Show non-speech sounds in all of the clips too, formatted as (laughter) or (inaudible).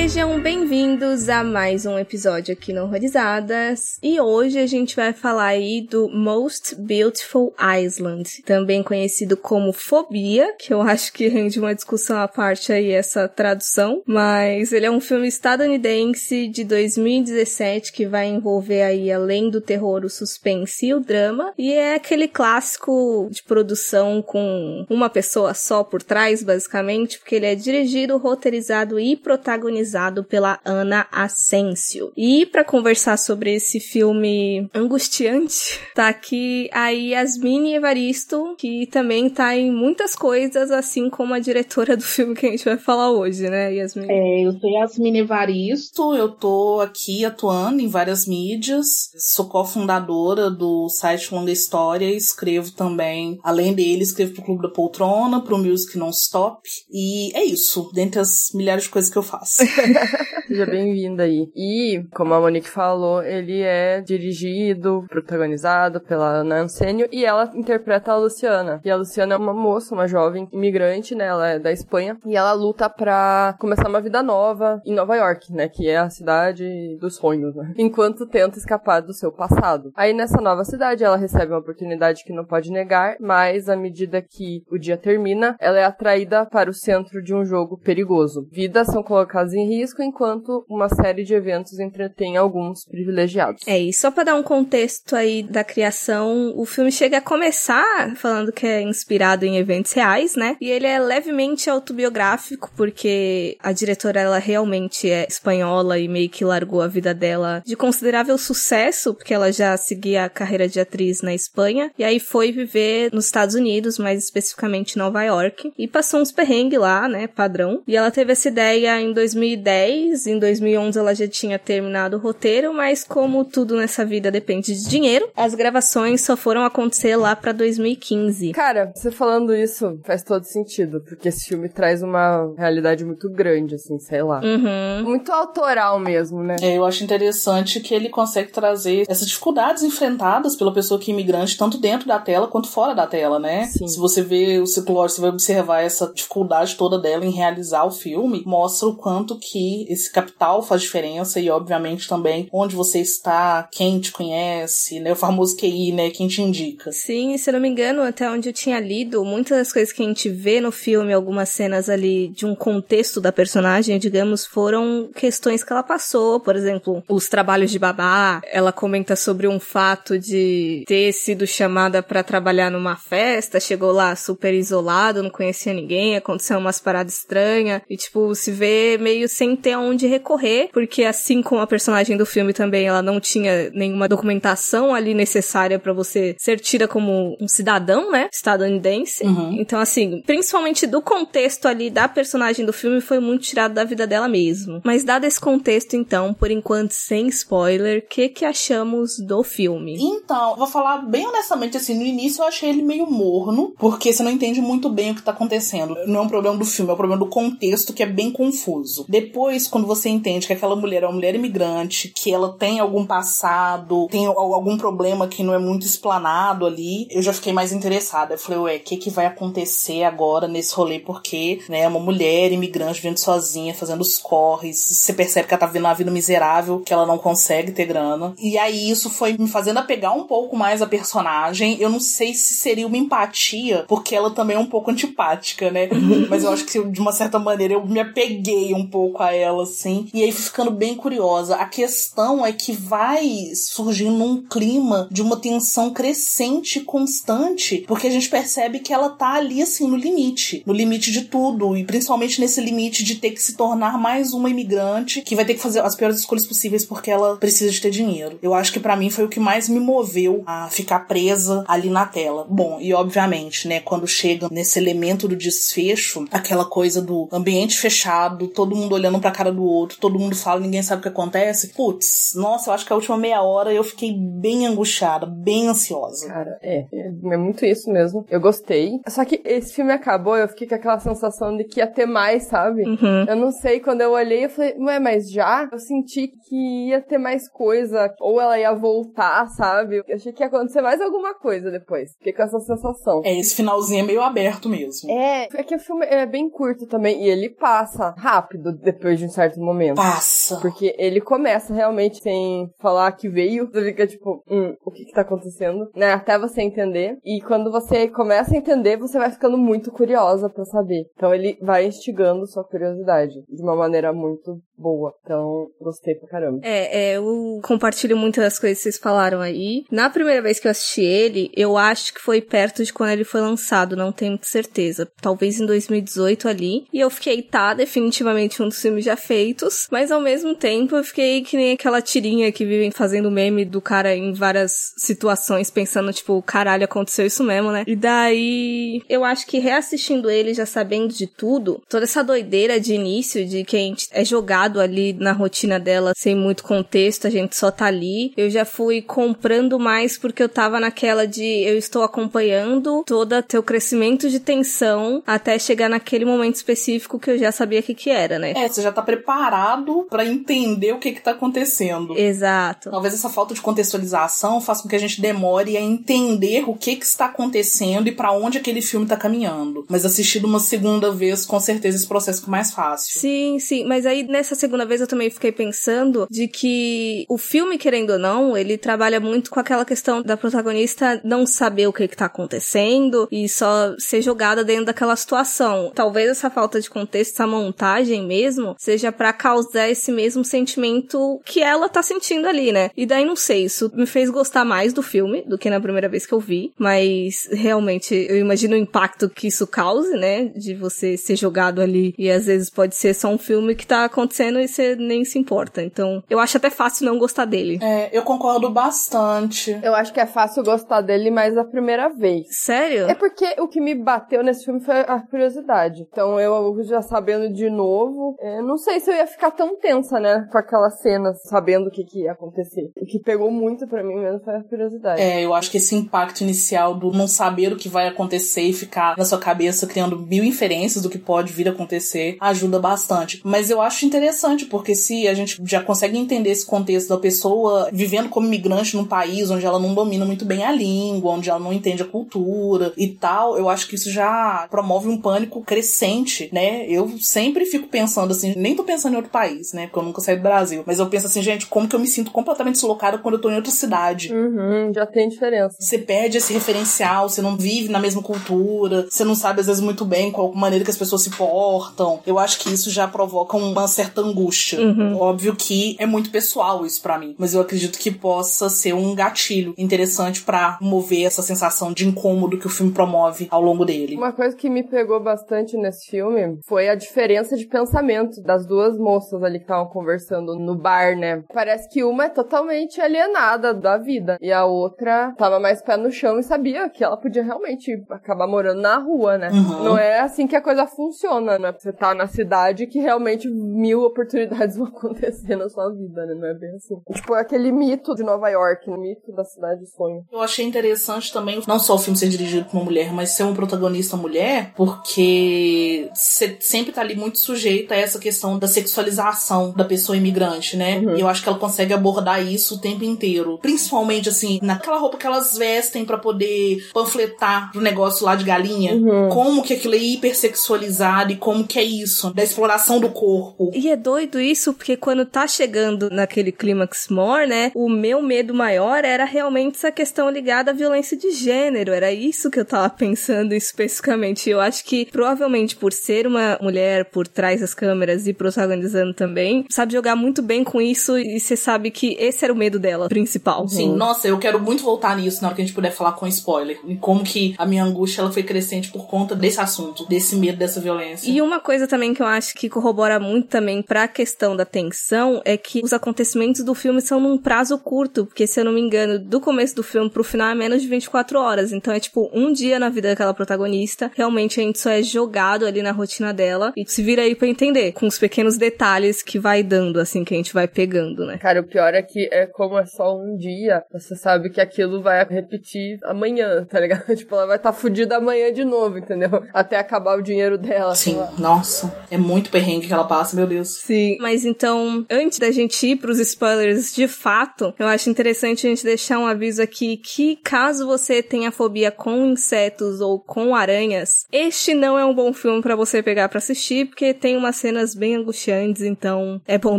Sejam bem-vindos a mais um episódio aqui no Horrorizadas. E hoje a gente vai falar aí do Most Beautiful Island, também conhecido como Fobia, que eu acho que rende uma discussão à parte aí essa tradução, mas ele é um filme estadunidense de 2017 que vai envolver aí além do terror, o suspense e o drama, e é aquele clássico de produção com uma pessoa só por trás, basicamente, porque ele é dirigido, roteirizado e protagonizado protagonizado pela Ana Asensio. E para conversar sobre esse filme angustiante, (laughs) tá aqui a Yasmine Evaristo, que também tá em muitas coisas, assim como a diretora do filme que a gente vai falar hoje, né, Yasmine? É, eu sou Yasmine Evaristo, eu tô aqui atuando em várias mídias, sou cofundadora do site Longa História, escrevo também, além dele, escrevo pro Clube da Poltrona, pro Music Non Stop, e é isso, dentre as milhares de coisas que eu faço. (laughs) (laughs) Seja bem-vinda aí. E, como a Monique falou, ele é dirigido, protagonizado pela Ana Ansênio e ela interpreta a Luciana. E a Luciana é uma moça, uma jovem imigrante, né? Ela é da Espanha e ela luta pra começar uma vida nova em Nova York, né? Que é a cidade dos sonhos, né? Enquanto tenta escapar do seu passado. Aí nessa nova cidade ela recebe uma oportunidade que não pode negar, mas à medida que o dia termina, ela é atraída para o centro de um jogo perigoso. Vidas são colocadas em risco enquanto uma série de eventos entretém alguns privilegiados. É, e só para dar um contexto aí da criação, o filme chega a começar falando que é inspirado em eventos reais, né? E ele é levemente autobiográfico, porque a diretora ela realmente é espanhola e meio que largou a vida dela de considerável sucesso, porque ela já seguia a carreira de atriz na Espanha, e aí foi viver nos Estados Unidos, mais especificamente Nova York, e passou uns perrengues lá, né, padrão. E ela teve essa ideia em 2000 2010, em 2011 ela já tinha terminado o roteiro, mas como tudo nessa vida depende de dinheiro, as gravações só foram acontecer lá para 2015. Cara, você falando isso faz todo sentido, porque esse filme traz uma realidade muito grande, assim, sei lá. Uhum. Muito autoral mesmo, né? É, eu acho interessante que ele consegue trazer essas dificuldades enfrentadas pela pessoa que é imigrante, tanto dentro da tela quanto fora da tela, né? Sim. Se você vê o ciclo, você vai observar essa dificuldade toda dela em realizar o filme, mostra o quanto que esse capital faz diferença e, obviamente, também onde você está, quem te conhece, né? O famoso QI, né? Quem te indica. Sim, se não me engano, até onde eu tinha lido, muitas das coisas que a gente vê no filme, algumas cenas ali de um contexto da personagem, digamos, foram questões que ela passou. Por exemplo, os trabalhos de babá. Ela comenta sobre um fato de ter sido chamada para trabalhar numa festa, chegou lá super isolado, não conhecia ninguém, aconteceu umas paradas estranhas, e tipo, se vê meio sem ter aonde recorrer, porque assim como a personagem do filme também, ela não tinha nenhuma documentação ali necessária para você ser tida como um cidadão, né, estadunidense. Uhum. Então, assim, principalmente do contexto ali da personagem do filme, foi muito tirado da vida dela mesmo. Mas dado esse contexto, então, por enquanto, sem spoiler, o que que achamos do filme? Então, vou falar bem honestamente, assim, no início eu achei ele meio morno, porque você não entende muito bem o que tá acontecendo. Não é um problema do filme, é um problema do contexto que é bem confuso. Depois, quando você entende que aquela mulher é uma mulher imigrante, que ela tem algum passado, tem algum problema que não é muito explanado ali, eu já fiquei mais interessada. Eu falei, ué, o que, que vai acontecer agora nesse rolê? Porque, né, uma mulher imigrante vivendo sozinha, fazendo os corres, você percebe que ela tá vivendo uma vida miserável, que ela não consegue ter grana. E aí isso foi me fazendo apegar um pouco mais a personagem. Eu não sei se seria uma empatia, porque ela também é um pouco antipática, né? Mas eu acho que de uma certa maneira eu me apeguei um pouco a ela, assim. E aí ficando bem curiosa. A questão é que vai surgindo um clima de uma tensão crescente constante, porque a gente percebe que ela tá ali, assim, no limite. No limite de tudo. E principalmente nesse limite de ter que se tornar mais uma imigrante que vai ter que fazer as piores escolhas possíveis porque ela precisa de ter dinheiro. Eu acho que para mim foi o que mais me moveu a ficar presa ali na tela. Bom, e obviamente, né, quando chega nesse elemento do desfecho, aquela coisa do ambiente fechado, todo mundo olhando pra cara do outro, todo mundo fala, ninguém sabe o que acontece. Putz, nossa, eu acho que a última meia hora eu fiquei bem angustiada, bem ansiosa. Cara, é. É muito isso mesmo. Eu gostei. Só que esse filme acabou, eu fiquei com aquela sensação de que ia ter mais, sabe? Uhum. Eu não sei, quando eu olhei, eu falei, ué, mas já? Eu senti que ia ter mais coisa, ou ela ia voltar, sabe? Eu achei que ia acontecer mais alguma coisa depois. Fiquei com essa sensação. É, esse finalzinho é meio aberto mesmo. É, é que o filme é bem curto também, e ele passa rápido depois de um certo momento. Passa. Porque ele começa realmente sem falar que veio, você fica tipo, hum, o que que tá acontecendo, né? Até você entender. E quando você começa a entender, você vai ficando muito curiosa pra saber. Então ele vai instigando sua curiosidade de uma maneira muito boa. Então, gostei pra caramba. É, é, eu compartilho muitas das coisas que vocês falaram aí. Na primeira vez que eu assisti ele, eu acho que foi perto de quando ele foi lançado, não tenho certeza. Talvez em 2018 ali. E eu fiquei, tá, definitivamente um dos filmes já feitos. Mas ao mesmo tempo eu fiquei que nem aquela tirinha que vivem fazendo meme do cara em várias situações, pensando, tipo, caralho, aconteceu isso mesmo, né? E daí eu acho que reassistindo ele, já sabendo de tudo, toda essa doideira de início, de que a gente é jogado ali na rotina dela sem muito contexto, a gente só tá ali. Eu já fui comprando mais porque eu tava naquela de eu estou acompanhando todo teu crescimento de tensão até chegar naquele momento específico que eu já sabia o que que era, né? É, você já tá preparado pra entender o que que tá acontecendo. Exato. Talvez essa falta de contextualização faça com que a gente demore a entender o que que está acontecendo e pra onde aquele filme tá caminhando. Mas assistido uma segunda vez, com certeza esse processo fica mais fácil. Sim, sim. Mas aí nessa segunda vez eu também fiquei pensando de que o filme, querendo ou não, ele trabalha muito com aquela questão da protagonista não saber o que, que tá acontecendo e só ser jogada dentro daquela situação. Talvez essa falta de contexto, essa montagem mesmo, seja para causar esse mesmo sentimento que ela tá sentindo ali, né? E daí não sei, isso me fez gostar mais do filme do que na primeira vez que eu vi, mas realmente eu imagino o impacto que isso cause, né? De você ser jogado ali e às vezes pode ser só um filme que tá acontecendo e você nem se importa. Então, eu acho até fácil não gostar dele. É, eu concordo bastante. Eu acho que é fácil gostar dele mais a primeira vez. Sério? É porque o que me bateu nesse filme foi a curiosidade. Então eu já sabendo de novo, é, não sei se eu ia ficar tão tensa, né? Com aquelas cenas, sabendo o que, que ia acontecer. O que pegou muito pra mim mesmo foi a curiosidade. É, eu acho que esse impacto inicial do não saber o que vai acontecer e ficar na sua cabeça criando mil inferências do que pode vir a acontecer ajuda bastante. Mas eu acho interessante, porque se a gente já consegue entender esse contexto da pessoa vivendo como imigrante num país onde ela não domina muito bem a língua, onde ela não entende a cultura e tal, eu acho que isso já promove um pânico crescente, né? Eu sempre fico pensando assim, nem tô pensando em outro país, né? Porque eu nunca saí do Brasil. Mas eu penso assim, gente, como que eu me sinto completamente deslocada quando eu tô em outra cidade? Uhum, já tem diferença. Você perde esse referencial, você não vive na mesma cultura, você não sabe às vezes muito bem qual maneira que as pessoas se portam. Eu acho que isso já provoca uma certa angústia. Uhum. Óbvio que é muito pessoal isso pra mim, mas eu acredito que possa ser um gatilho interessante pra mover essa sensação de incômodo que o filme promove ao longo dele. Uma coisa que me pegou bastante nesse filme foi a diferença de pensamento das duas moças ali que estavam conversando no bar, né? Parece que uma é totalmente alienada da vida e a outra tava mais pé no chão e sabia que ela podia realmente acabar morando na rua, né? Uhum. Não é assim que a coisa funciona, né? Você tá na cidade que realmente mil oportunidades vão (laughs) acontecer na sua vida, né? Não é bem assim. Tipo, aquele mito de Nova York, o mito da cidade de sonho. Eu achei interessante também, não só o filme ser dirigido por uma mulher, mas ser uma protagonista mulher, porque você sempre tá ali muito sujeita a essa questão da sexualização da pessoa imigrante, né? Uhum. E eu acho que ela consegue abordar isso o tempo inteiro. Principalmente, assim, naquela roupa que elas vestem pra poder panfletar pro negócio lá de galinha. Uhum. Como que aquilo é hipersexualizado e como que é isso, da exploração do corpo. E é doido isso, porque quando tá chegando naquele clímax more, né? O meu medo maior era realmente essa questão ligada à violência de gênero. Era isso que eu tava pensando especificamente. Eu acho que provavelmente por ser uma mulher por trás das câmeras e protagonizando também, sabe jogar muito bem com isso e você sabe que esse era o medo dela principal. Sim, nossa, eu quero muito voltar nisso na hora que a gente puder falar com spoiler. E como que a minha angústia ela foi crescente por conta desse assunto, desse medo, dessa violência. E uma coisa também que eu acho que corrobora muito também pra questão da tensão é que os acontecimentos do filme são num prazo curto, porque se eu não me engano, do começo do filme pro final é menos de 24 horas. Então é tipo um dia na vida daquela protagonista. Realmente a gente só é jogado ali na rotina dela e se vira aí pra entender, com os pequenos detalhes que vai dando, assim, que a gente vai pegando, né? Cara, o pior é que é como é só um dia, você sabe que aquilo vai repetir amanhã, tá ligado? (laughs) tipo, ela vai estar tá fudida amanhã de novo, entendeu? Até acabar o dinheiro dela. Sim, nossa. É muito perrengue que ela passa, meu Deus. Sim. Mas então, antes da gente ir pros spoilers de fato, eu acho interessante a gente deixar um aviso aqui que caso você tenha fobia com insetos ou com aranhas, este não é um bom filme para você pegar para assistir, porque tem umas cenas bem angustiantes, então é bom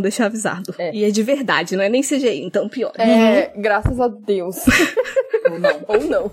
deixar avisado. É. E é de verdade, não é nem CGI, então pior. É, graças a Deus. (laughs) ou não. Ou não.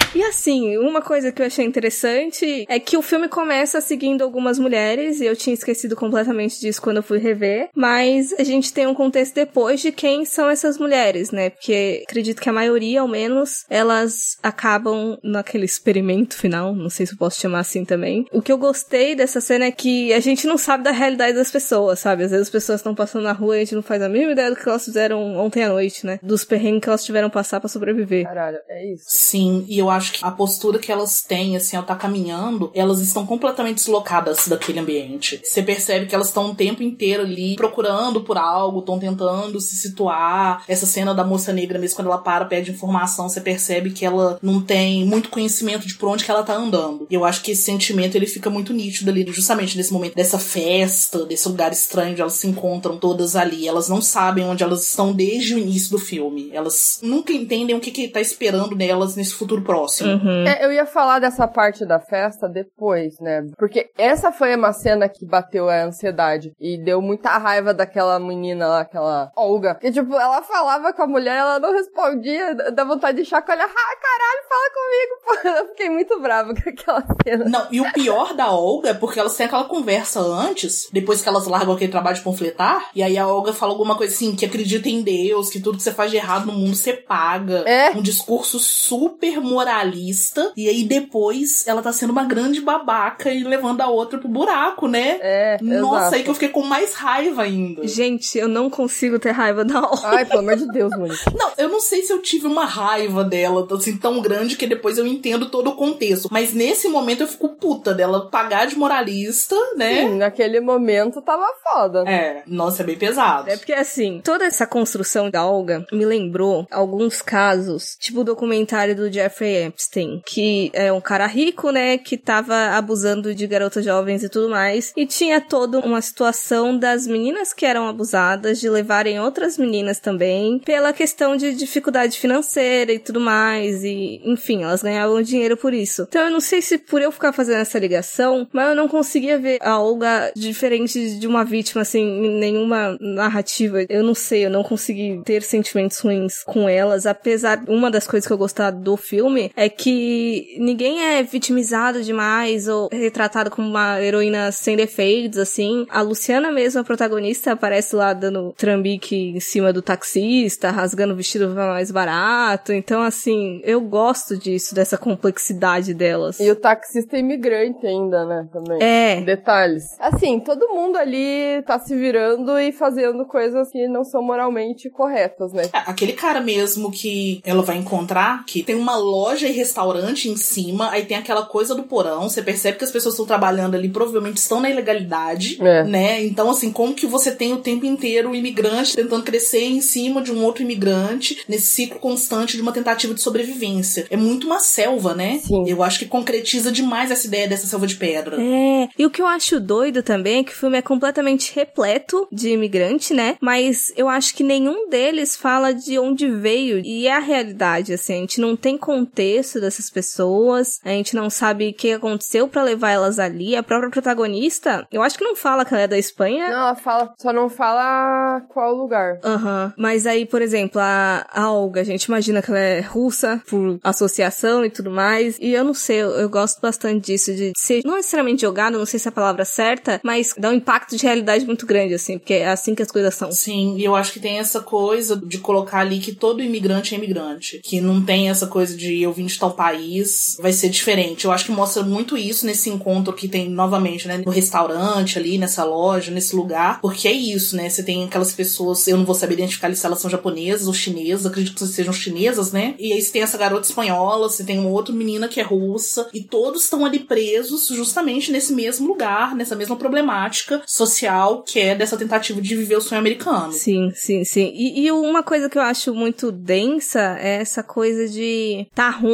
E assim, uma coisa que eu achei interessante é que o filme começa seguindo algumas mulheres, e eu tinha esquecido completamente disso quando eu fui rever, mas a gente tem um contexto depois de quem são essas mulheres, né? Porque acredito que a maioria, ao menos, elas acabam naquele experimento final, não sei se eu posso chamar assim também. O que eu gostei dessa cena é que a gente não sabe da realidade das pessoas, sabe? Às vezes as pessoas estão passando na rua e a gente não faz a mínima ideia do que elas fizeram ontem à noite, né? Dos perrengues que elas tiveram passar para sobreviver. Caralho, é isso. Sim, e eu acho acho que a postura que elas têm, assim, ao estar tá caminhando, elas estão completamente deslocadas daquele ambiente. Você percebe que elas estão o tempo inteiro ali procurando por algo, estão tentando se situar. Essa cena da moça negra, mesmo quando ela para, pede informação, você percebe que ela não tem muito conhecimento de por onde que ela tá andando. E eu acho que esse sentimento ele fica muito nítido ali, justamente nesse momento dessa festa, desse lugar estranho onde elas se encontram todas ali. Elas não sabem onde elas estão desde o início do filme. Elas nunca entendem o que que tá esperando nelas nesse futuro próximo próximo. Uhum. É, eu ia falar dessa parte da festa depois, né? Porque essa foi uma cena que bateu a ansiedade e deu muita raiva daquela menina lá, aquela Olga. Que, tipo, ela falava com a mulher, ela não respondia, dá vontade de chacoalhar. Ah, caralho, fala comigo, pô. (laughs) Eu fiquei muito brava com aquela cena. Não, e o pior da Olga é porque elas têm aquela conversa antes, depois que elas largam aquele trabalho de panfletar, e aí a Olga fala alguma coisa assim, que acredita em Deus, que tudo que você faz de errado no mundo você paga. É. Um discurso super moral moralista, e aí depois ela tá sendo uma grande babaca e levando a outra pro buraco, né? É. Nossa, exato. aí que eu fiquei com mais raiva ainda. Gente, eu não consigo ter raiva da Olga. Ai, pelo amor de Deus, mano. Não, eu não sei se eu tive uma raiva dela, assim, tão grande que depois eu entendo todo o contexto. Mas nesse momento eu fico puta dela pagar de moralista, né? Sim, naquele momento tava foda. É, nossa, é bem pesado. É porque assim, toda essa construção da Olga me lembrou alguns casos, tipo o documentário do Jeffrey Epstein, que é um cara rico, né, que tava abusando de garotas jovens e tudo mais, e tinha toda uma situação das meninas que eram abusadas de levarem outras meninas também, pela questão de dificuldade financeira e tudo mais, e enfim, elas ganhavam dinheiro por isso. Então eu não sei se por eu ficar fazendo essa ligação, mas eu não conseguia ver a Olga diferente de uma vítima, assim, em nenhuma narrativa. Eu não sei, eu não consegui ter sentimentos ruins com elas, apesar, uma das coisas que eu gostava do filme é que ninguém é vitimizado demais ou retratado como uma heroína sem defeitos, assim. A Luciana mesmo, a protagonista, aparece lá dando trambique em cima do taxista, rasgando o vestido mais barato. Então, assim, eu gosto disso, dessa complexidade delas. E o taxista é imigrante ainda, né? Também. É. Detalhes. Assim, todo mundo ali tá se virando e fazendo coisas que não são moralmente corretas, né? É, aquele cara mesmo que ela vai encontrar, que tem uma loja e restaurante em cima, aí tem aquela coisa do porão, você percebe que as pessoas estão trabalhando ali, provavelmente estão na ilegalidade, é. né? Então, assim, como que você tem o tempo inteiro o imigrante tentando crescer em cima de um outro imigrante, nesse ciclo constante de uma tentativa de sobrevivência? É muito uma selva, né? Sim. Eu acho que concretiza demais essa ideia dessa selva de pedra. É, e o que eu acho doido também é que o filme é completamente repleto de imigrante, né? Mas eu acho que nenhum deles fala de onde veio, e é a realidade, assim, a gente não tem contexto contexto dessas pessoas, a gente não sabe o que aconteceu para levar elas ali. A própria protagonista, eu acho que não fala que ela é da Espanha. Não, ela fala, só não fala qual lugar. Aham. Uhum. Mas aí, por exemplo, a, a Olga, a gente imagina que ela é russa, por associação e tudo mais. E eu não sei, eu, eu gosto bastante disso, de ser não necessariamente jogado, não sei se é a palavra certa, mas dá um impacto de realidade muito grande, assim, porque é assim que as coisas são. Sim, e eu acho que tem essa coisa de colocar ali que todo imigrante é imigrante. Que não tem essa coisa de eu de tal país, vai ser diferente. Eu acho que mostra muito isso nesse encontro que tem novamente, né? No restaurante ali, nessa loja, nesse lugar. Porque é isso, né? Você tem aquelas pessoas, eu não vou saber identificar se elas são japonesas ou chinesas, acredito que sejam chinesas, né? E aí você tem essa garota espanhola, você tem uma outra menina que é russa, e todos estão ali presos justamente nesse mesmo lugar, nessa mesma problemática social que é dessa tentativa de viver o sonho americano. Sim, sim, sim. E, e uma coisa que eu acho muito densa é essa coisa de tá ruim,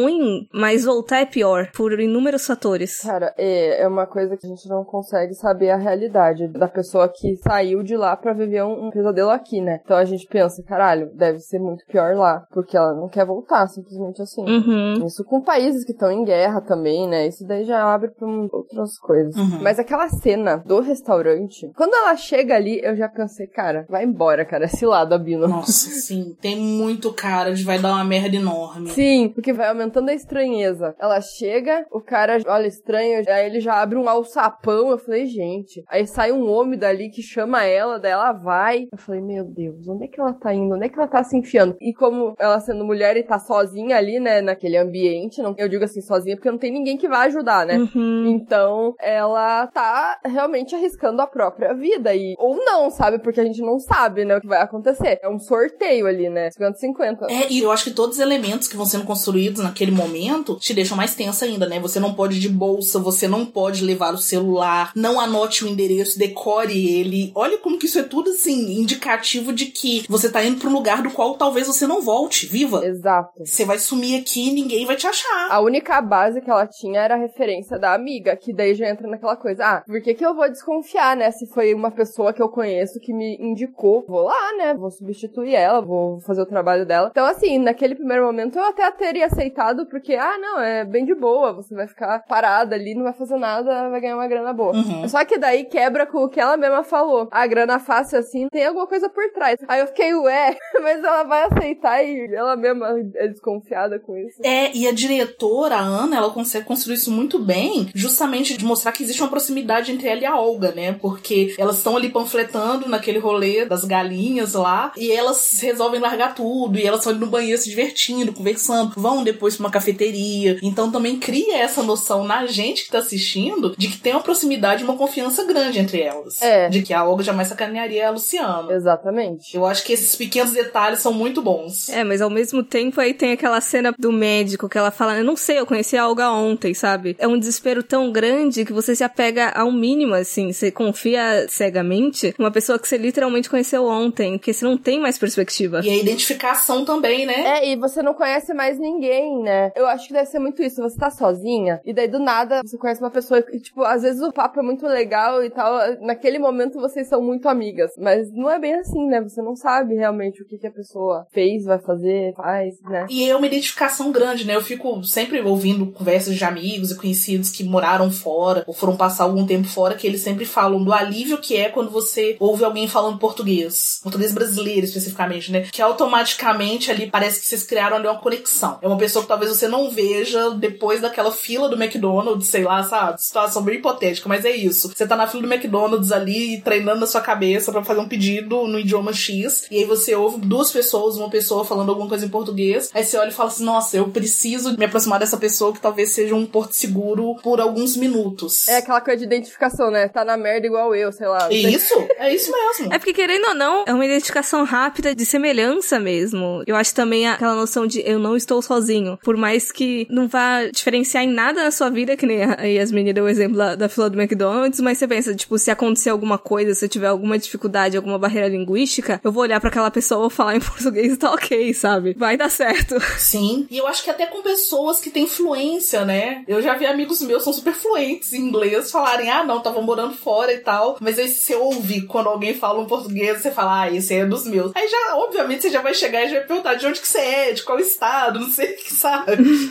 mas voltar é pior, por inúmeros fatores. Cara, é, é uma coisa que a gente não consegue saber a realidade da pessoa que saiu de lá pra viver um, um pesadelo aqui, né? Então a gente pensa, caralho, deve ser muito pior lá, porque ela não quer voltar, simplesmente assim. Uhum. Isso com países que estão em guerra também, né? Isso daí já abre pra um- outras coisas. Uhum. Mas aquela cena do restaurante, quando ela chega ali, eu já pensei, cara, vai embora, cara, esse lado, Abino. Nossa, sim, tem muito cara de vai dar uma merda enorme. Sim, porque vai aumentando a estranheza. Ela chega, o cara olha estranho, aí ele já abre um alçapão. Eu falei, gente. Aí sai um homem dali que chama ela, daí ela vai. Eu falei, meu Deus, onde é que ela tá indo? Onde é que ela tá se enfiando? E como ela sendo mulher e tá sozinha ali, né, naquele ambiente, não, eu digo assim, sozinha porque não tem ninguém que vai ajudar, né? Uhum. Então, ela tá realmente arriscando a própria vida. E, ou não, sabe? Porque a gente não sabe, né, o que vai acontecer. É um sorteio ali, né? 50-50. É, e eu acho que todos os elementos que vão sendo construídos naquele momento te deixam mais tensa ainda, né? Você não pode ir de bolsa, você não pode levar o celular, não anote o endereço, decore ele. Olha como que isso é tudo, assim, indicativo de que você tá indo pra um lugar do qual talvez você não volte, viva. Exato. Você vai sumir aqui e ninguém vai te achar. A única base que ela tinha era a referência da amiga, que daí já entra naquela coisa, ah, por que que eu vou desconfiar, né? Se foi uma pessoa que eu conheço que me indicou, vou lá, né? Vou substituir ela, vou fazer o trabalho dela. Então, assim, naquele primeiro momento eu até teria aceitado, porque, ah, não, é bem de boa, você vai ficar parada ali, não vai fazer nada, vai ganhar uma grana boa. Uhum. Só que daí quebra com o que ela mesma falou. A grana fácil assim, tem alguma coisa por trás. Aí eu fiquei, ué, (laughs) mas ela vai aceitar e ela mesma é desconfiada com isso. É, e a diretora, a Ana, ela consegue construir isso muito bem, justamente de mostrar que existe uma proximidade entre ela e a Olga, né? Porque elas estão ali panfletando naquele rolê das galinhas lá, e elas resolvem largar tudo, e elas estão ali no banheiro se divertindo, conversando, vão depois pra uma cafeteria. Então também cria essa noção na gente que tá assistindo de que tem uma proximidade e uma confiança grande entre elas. É. De que a Olga jamais sacanearia a Luciana. Exatamente. Eu acho que esses pequenos detalhes são muito bons. É, mas ao mesmo tempo aí tem aquela cena do médico que ela fala, eu não sei, eu conheci a Olga ontem, sabe? É um desespero tão grande que você se apega ao mínimo, assim, você confia cegamente numa pessoa que você literalmente conheceu ontem, porque você não tem mais perspectiva. E a identificação também, né? É, e você não conhece mais ninguém, né? Eu acho que deve ser muito isso. Você tá sozinha, e daí do nada você conhece uma pessoa e, tipo, às vezes o papo é muito legal e tal. Naquele momento vocês são muito amigas. Mas não é bem assim, né? Você não sabe realmente o que, que a pessoa fez, vai fazer, faz, né? E é uma identificação grande, né? Eu fico sempre ouvindo conversas de amigos e conhecidos que moraram fora ou foram passar algum tempo fora, que eles sempre falam do alívio que é quando você ouve alguém falando português. Português brasileiro, especificamente, né? Que automaticamente ali parece que vocês criaram ali uma conexão. É uma pessoa talvez você não veja depois daquela fila do McDonald's, sei lá, sabe? Situação bem hipotética, mas é isso. Você tá na fila do McDonald's ali, treinando a sua cabeça pra fazer um pedido no idioma X, e aí você ouve duas pessoas, uma pessoa falando alguma coisa em português, aí você olha e fala assim, nossa, eu preciso me aproximar dessa pessoa que talvez seja um porto seguro por alguns minutos. É aquela coisa de identificação, né? Tá na merda igual eu, sei lá. Isso, é isso mesmo. (laughs) É porque, querendo ou não, é uma identificação rápida de semelhança mesmo. Eu acho também aquela noção de eu não estou sozinho. Por mais que não vá diferenciar em nada na sua vida, que nem a Yasmin deu o exemplo da, da fila do McDonald's, mas você pensa, tipo, se acontecer alguma coisa, se eu tiver alguma dificuldade, alguma barreira linguística, eu vou olhar pra aquela pessoa falar em (laughs) português e tá ok, sabe? Vai dar certo. Sim, e eu acho que até com pessoas que têm fluência, né? Eu já vi amigos meus são super fluentes em inglês falarem, ah, não, tava morando fora e tal. Mas aí você ouve quando alguém fala um português, você fala, ah, esse é dos meus. Aí já, obviamente, você já vai chegar e já vai perguntar de onde que você é, de qual estado, não sei o que, sabe?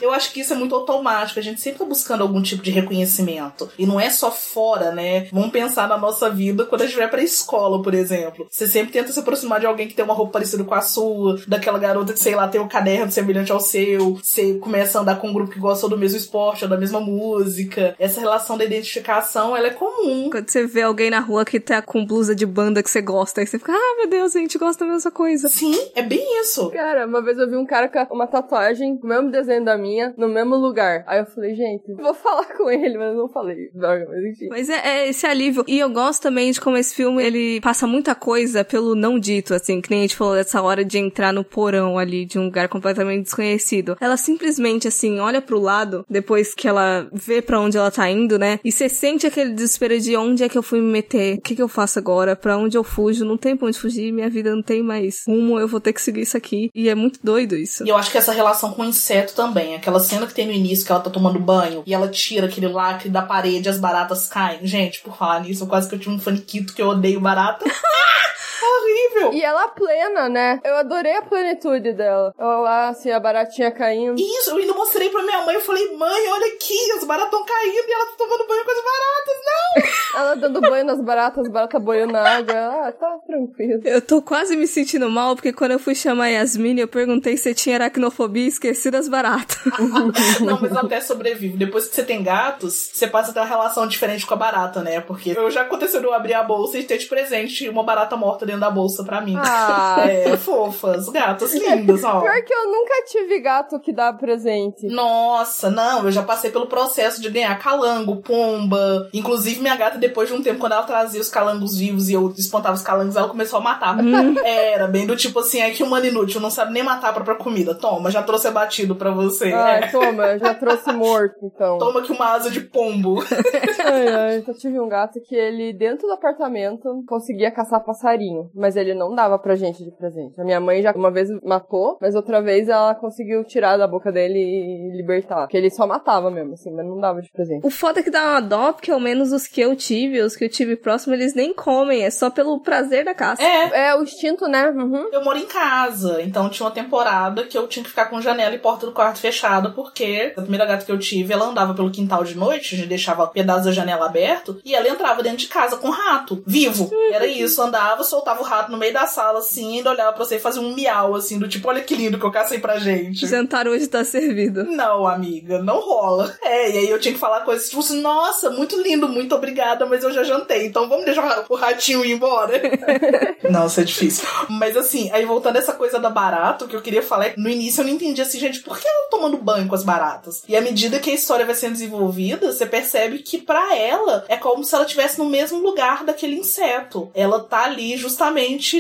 Eu acho que isso é muito automático. A gente sempre tá buscando algum tipo de reconhecimento. E não é só fora, né? Vamos pensar na nossa vida quando a gente vai pra escola, por exemplo. Você sempre tenta se aproximar de alguém que tem uma roupa parecida com a sua, daquela garota que, sei lá, tem um caderno semelhante ao seu, você começa a andar com um grupo que gosta do mesmo esporte ou da mesma música. Essa relação da identificação, ela é comum. Quando você vê alguém na rua que tá com blusa de banda que você gosta, aí você fica, ah, meu Deus, a gente gosta da mesma coisa. Sim, é bem isso. Cara, uma vez eu vi um cara com uma tatuagem, o mesmo desenho da minha, no mesmo lugar. Aí eu falei, gente, vou falar com ele, mas eu não falei. Droga, mas enfim. Mas é, é esse alívio. E eu gosto também de como esse filme, ele passa muita coisa pelo não dito, assim, que nem a gente falou dessa hora de entrar no porão ali de um lugar completamente desconhecido. Ela simplesmente, assim, olha pro lado, depois que ela vê pra onde ela tá indo, né? E você sente aquele desespero de onde é que eu fui me meter? O que que eu faço agora? Pra onde eu fujo? Não tem pra onde fugir, minha vida não tem mais rumo, eu vou ter que seguir isso aqui. E é muito doido isso. E eu acho que essa relação com o inseto também. Aquela cena que tem no início que ela tá tomando banho e ela tira aquele lacre da parede as baratas caem. Gente, por falar nisso, eu quase que eu tinha um faniquito que eu odeio barata. (laughs) horrível. E ela plena, né? Eu adorei a plenitude dela. Ela lá, assim, a baratinha caindo. Isso, eu ainda mostrei pra minha mãe. Eu falei, mãe, olha aqui, as baratas estão caindo e ela tá tomando banho com as baratas. Não! (laughs) Ela dando banho nas baratas, as baratas boiando na água. Ah, tá tranquilo. Eu tô quase me sentindo mal, porque quando eu fui chamar a Yasmin, eu perguntei se tinha aracnofobia e esqueci das baratas. (laughs) Não, mas até sobrevivo. Depois que você tem gatos, você passa a ter uma relação diferente com a barata, né? Porque eu já aconteceu de eu abrir a bolsa e ter de presente uma barata morta dentro da bolsa pra mim. Ah. (laughs) É, fofas, gatas lindas, ó. Pior que eu nunca tive gato que dá presente. Nossa, não, eu já passei pelo processo de ganhar calango, pomba. Inclusive, minha gata, depois de um tempo, quando ela trazia os calangos vivos e eu espantava os calangos, ela começou a matar. (laughs) Era bem do tipo assim, é que humano inútil, não sabe nem matar a própria comida. Toma, já trouxe abatido pra você. Ai, É. toma, já trouxe morto, então. Toma aqui uma asa de pombo. (laughs) Ai, ai, eu tive um gato que ele, dentro do apartamento, conseguia caçar passarinho, mas ele não dava pra gente de presente. A minha mãe já uma vez matou, mas outra vez ela conseguiu tirar da boca dele e libertar. Porque ele só matava mesmo, assim, mas não dava de presente. O foda é que dá uma dó, porque ao menos os que eu tive, os que eu tive próximo, eles nem comem, é só pelo prazer da caça. É, É o instinto, né? Uhum. Eu moro em casa, então tinha uma temporada que eu tinha que ficar com janela e porta do quarto fechada, porque a primeira gata que eu tive, ela andava pelo quintal de noite, a gente deixava pedaço da janela aberto, e ela entrava dentro de casa com rato, vivo. Era isso, andava, soltava o rato no meio da sala, assim, ainda olhava pra você e fazia um miau, assim, do tipo, olha que lindo que eu cacei pra gente. O jantar hoje tá servido. Não, amiga, não rola. É, e aí eu tinha que falar coisas tipo assim, nossa, muito lindo, muito obrigada, mas eu já jantei, então vamos deixar o ratinho ir embora. (laughs) Nossa, é difícil. Mas assim, aí voltando a essa coisa da barata, o que eu queria falar é que no início eu não entendi assim, gente, por que ela tá tomando banho com as baratas? E à medida que a história vai sendo desenvolvida, você percebe que pra ela é como se ela estivesse no mesmo lugar daquele inseto. Ela tá ali justamente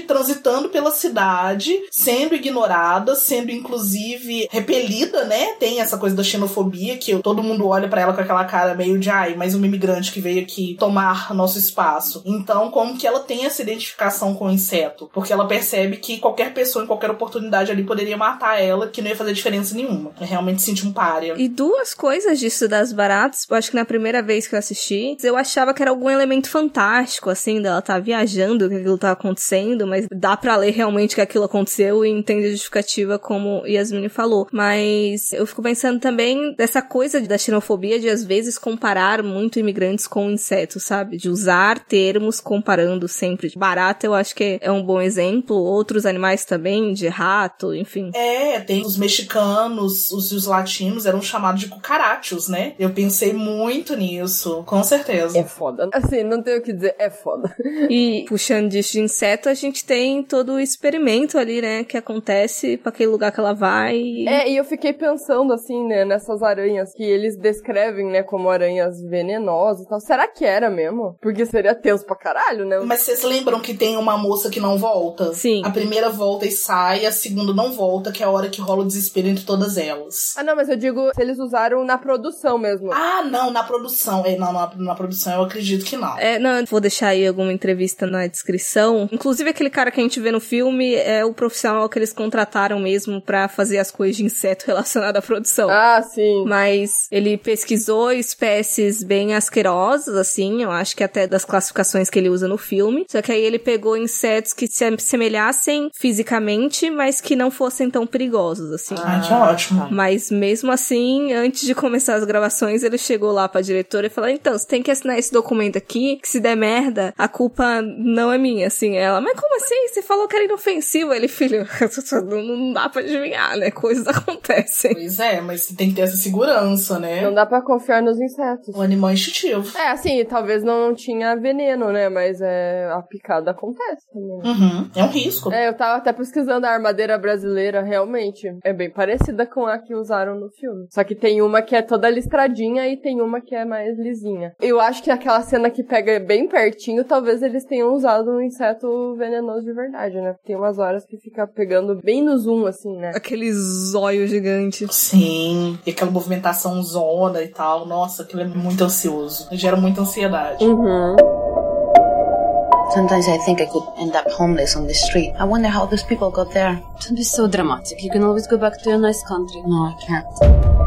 transitando pela cidade, sendo ignorada, sendo inclusive repelida, né? Tem essa coisa da xenofobia que todo mundo olha pra ela com aquela cara meio de ai, mais um imigrante que veio aqui tomar nosso espaço. Então, como que ela tem essa identificação com o inseto? Porque ela percebe que qualquer pessoa em qualquer oportunidade ali poderia matar ela, que não ia fazer diferença nenhuma. É realmente sentir um párea. E duas coisas disso das baratas, eu acho que na primeira vez que eu assisti, eu achava que era algum elemento fantástico, assim, dela tá viajando, que aquilo tá acontecendo, mas dá pra ler realmente que aquilo aconteceu e entende a justificativa como Yasmine falou. Mas eu fico pensando também dessa coisa da xenofobia de às vezes comparar muito imigrantes com insetos, sabe? De usar termos comparando sempre. Barata eu acho que é um bom exemplo, outros animais também, de rato, enfim. É, tem os mexicanos, os, os latinos eram chamados de cucarachos, né? Eu pensei muito nisso, com certeza. É foda. Assim, não tenho o que dizer, é foda. E puxando disso de inseto, a gente tem todo o experimento ali, né, que acontece pra aquele lugar que ela vai. e- É, e eu fiquei pensando, assim, né, nessas aranhas que eles descrevem, né, como aranhas venenosas e tal. Será que era mesmo? Porque seria tenso pra caralho, né? Mas vocês lembram que tem uma moça que não volta? Sim. A primeira volta e sai, a segunda não volta, que é a hora que rola o desespero entre todas elas. Ah, não, mas eu digo se eles usaram na produção mesmo. Ah, não, na produção. É, não, na, na produção eu acredito que não. É, não, eu vou deixar aí alguma entrevista na descrição. Inclusive, aquele cara que a gente vê no filme é o profissional que eles contrataram mesmo pra fazer as coisas de inseto (laughs) relacionado à produção. Ah, sim. Mas ele pesquisou espécies bem asquerosas, assim, eu acho que até das classificações que ele usa no filme. Só que aí ele pegou insetos que se assemelhassem fisicamente, mas que não fossem tão perigosos, assim. Ah, que ótimo. Mas mesmo assim, antes de começar as gravações, ele chegou lá pra diretora e falou: então, você tem que assinar esse documento aqui, que se der merda, a culpa não é minha, assim, é ela, mas como assim? Você falou que era inofensivo. Ele, filho, (laughs) não, não dá pra adivinhar, né? Coisas (laughs) acontecem. Pois é, mas você tem que ter essa segurança, né? Não dá pra confiar nos insetos. O animal é instintivo. É, assim, talvez não tinha veneno, né? Mas é, a picada acontece também. Uhum. É um risco. É, eu tava até pesquisando a armadeira brasileira, realmente. É bem parecida com a que usaram no filme. Só que tem uma que é toda listradinha e tem uma que é mais lisinha. Eu acho que aquela cena que pega bem pertinho, talvez eles tenham usado um inseto venenoso de verdade, né? Tem umas horas que fica pegando bem no zoom, assim, né? Aquele zóio gigante. Sim. E aquela movimentação zona e tal. Nossa, aquilo é muito ansioso. Gera muita ansiedade. Uhum. Sometimes I think I could end up homeless on the street. I wonder how those people got there. Don't be so dramatic. You can always go back to your nice country. No, I can't.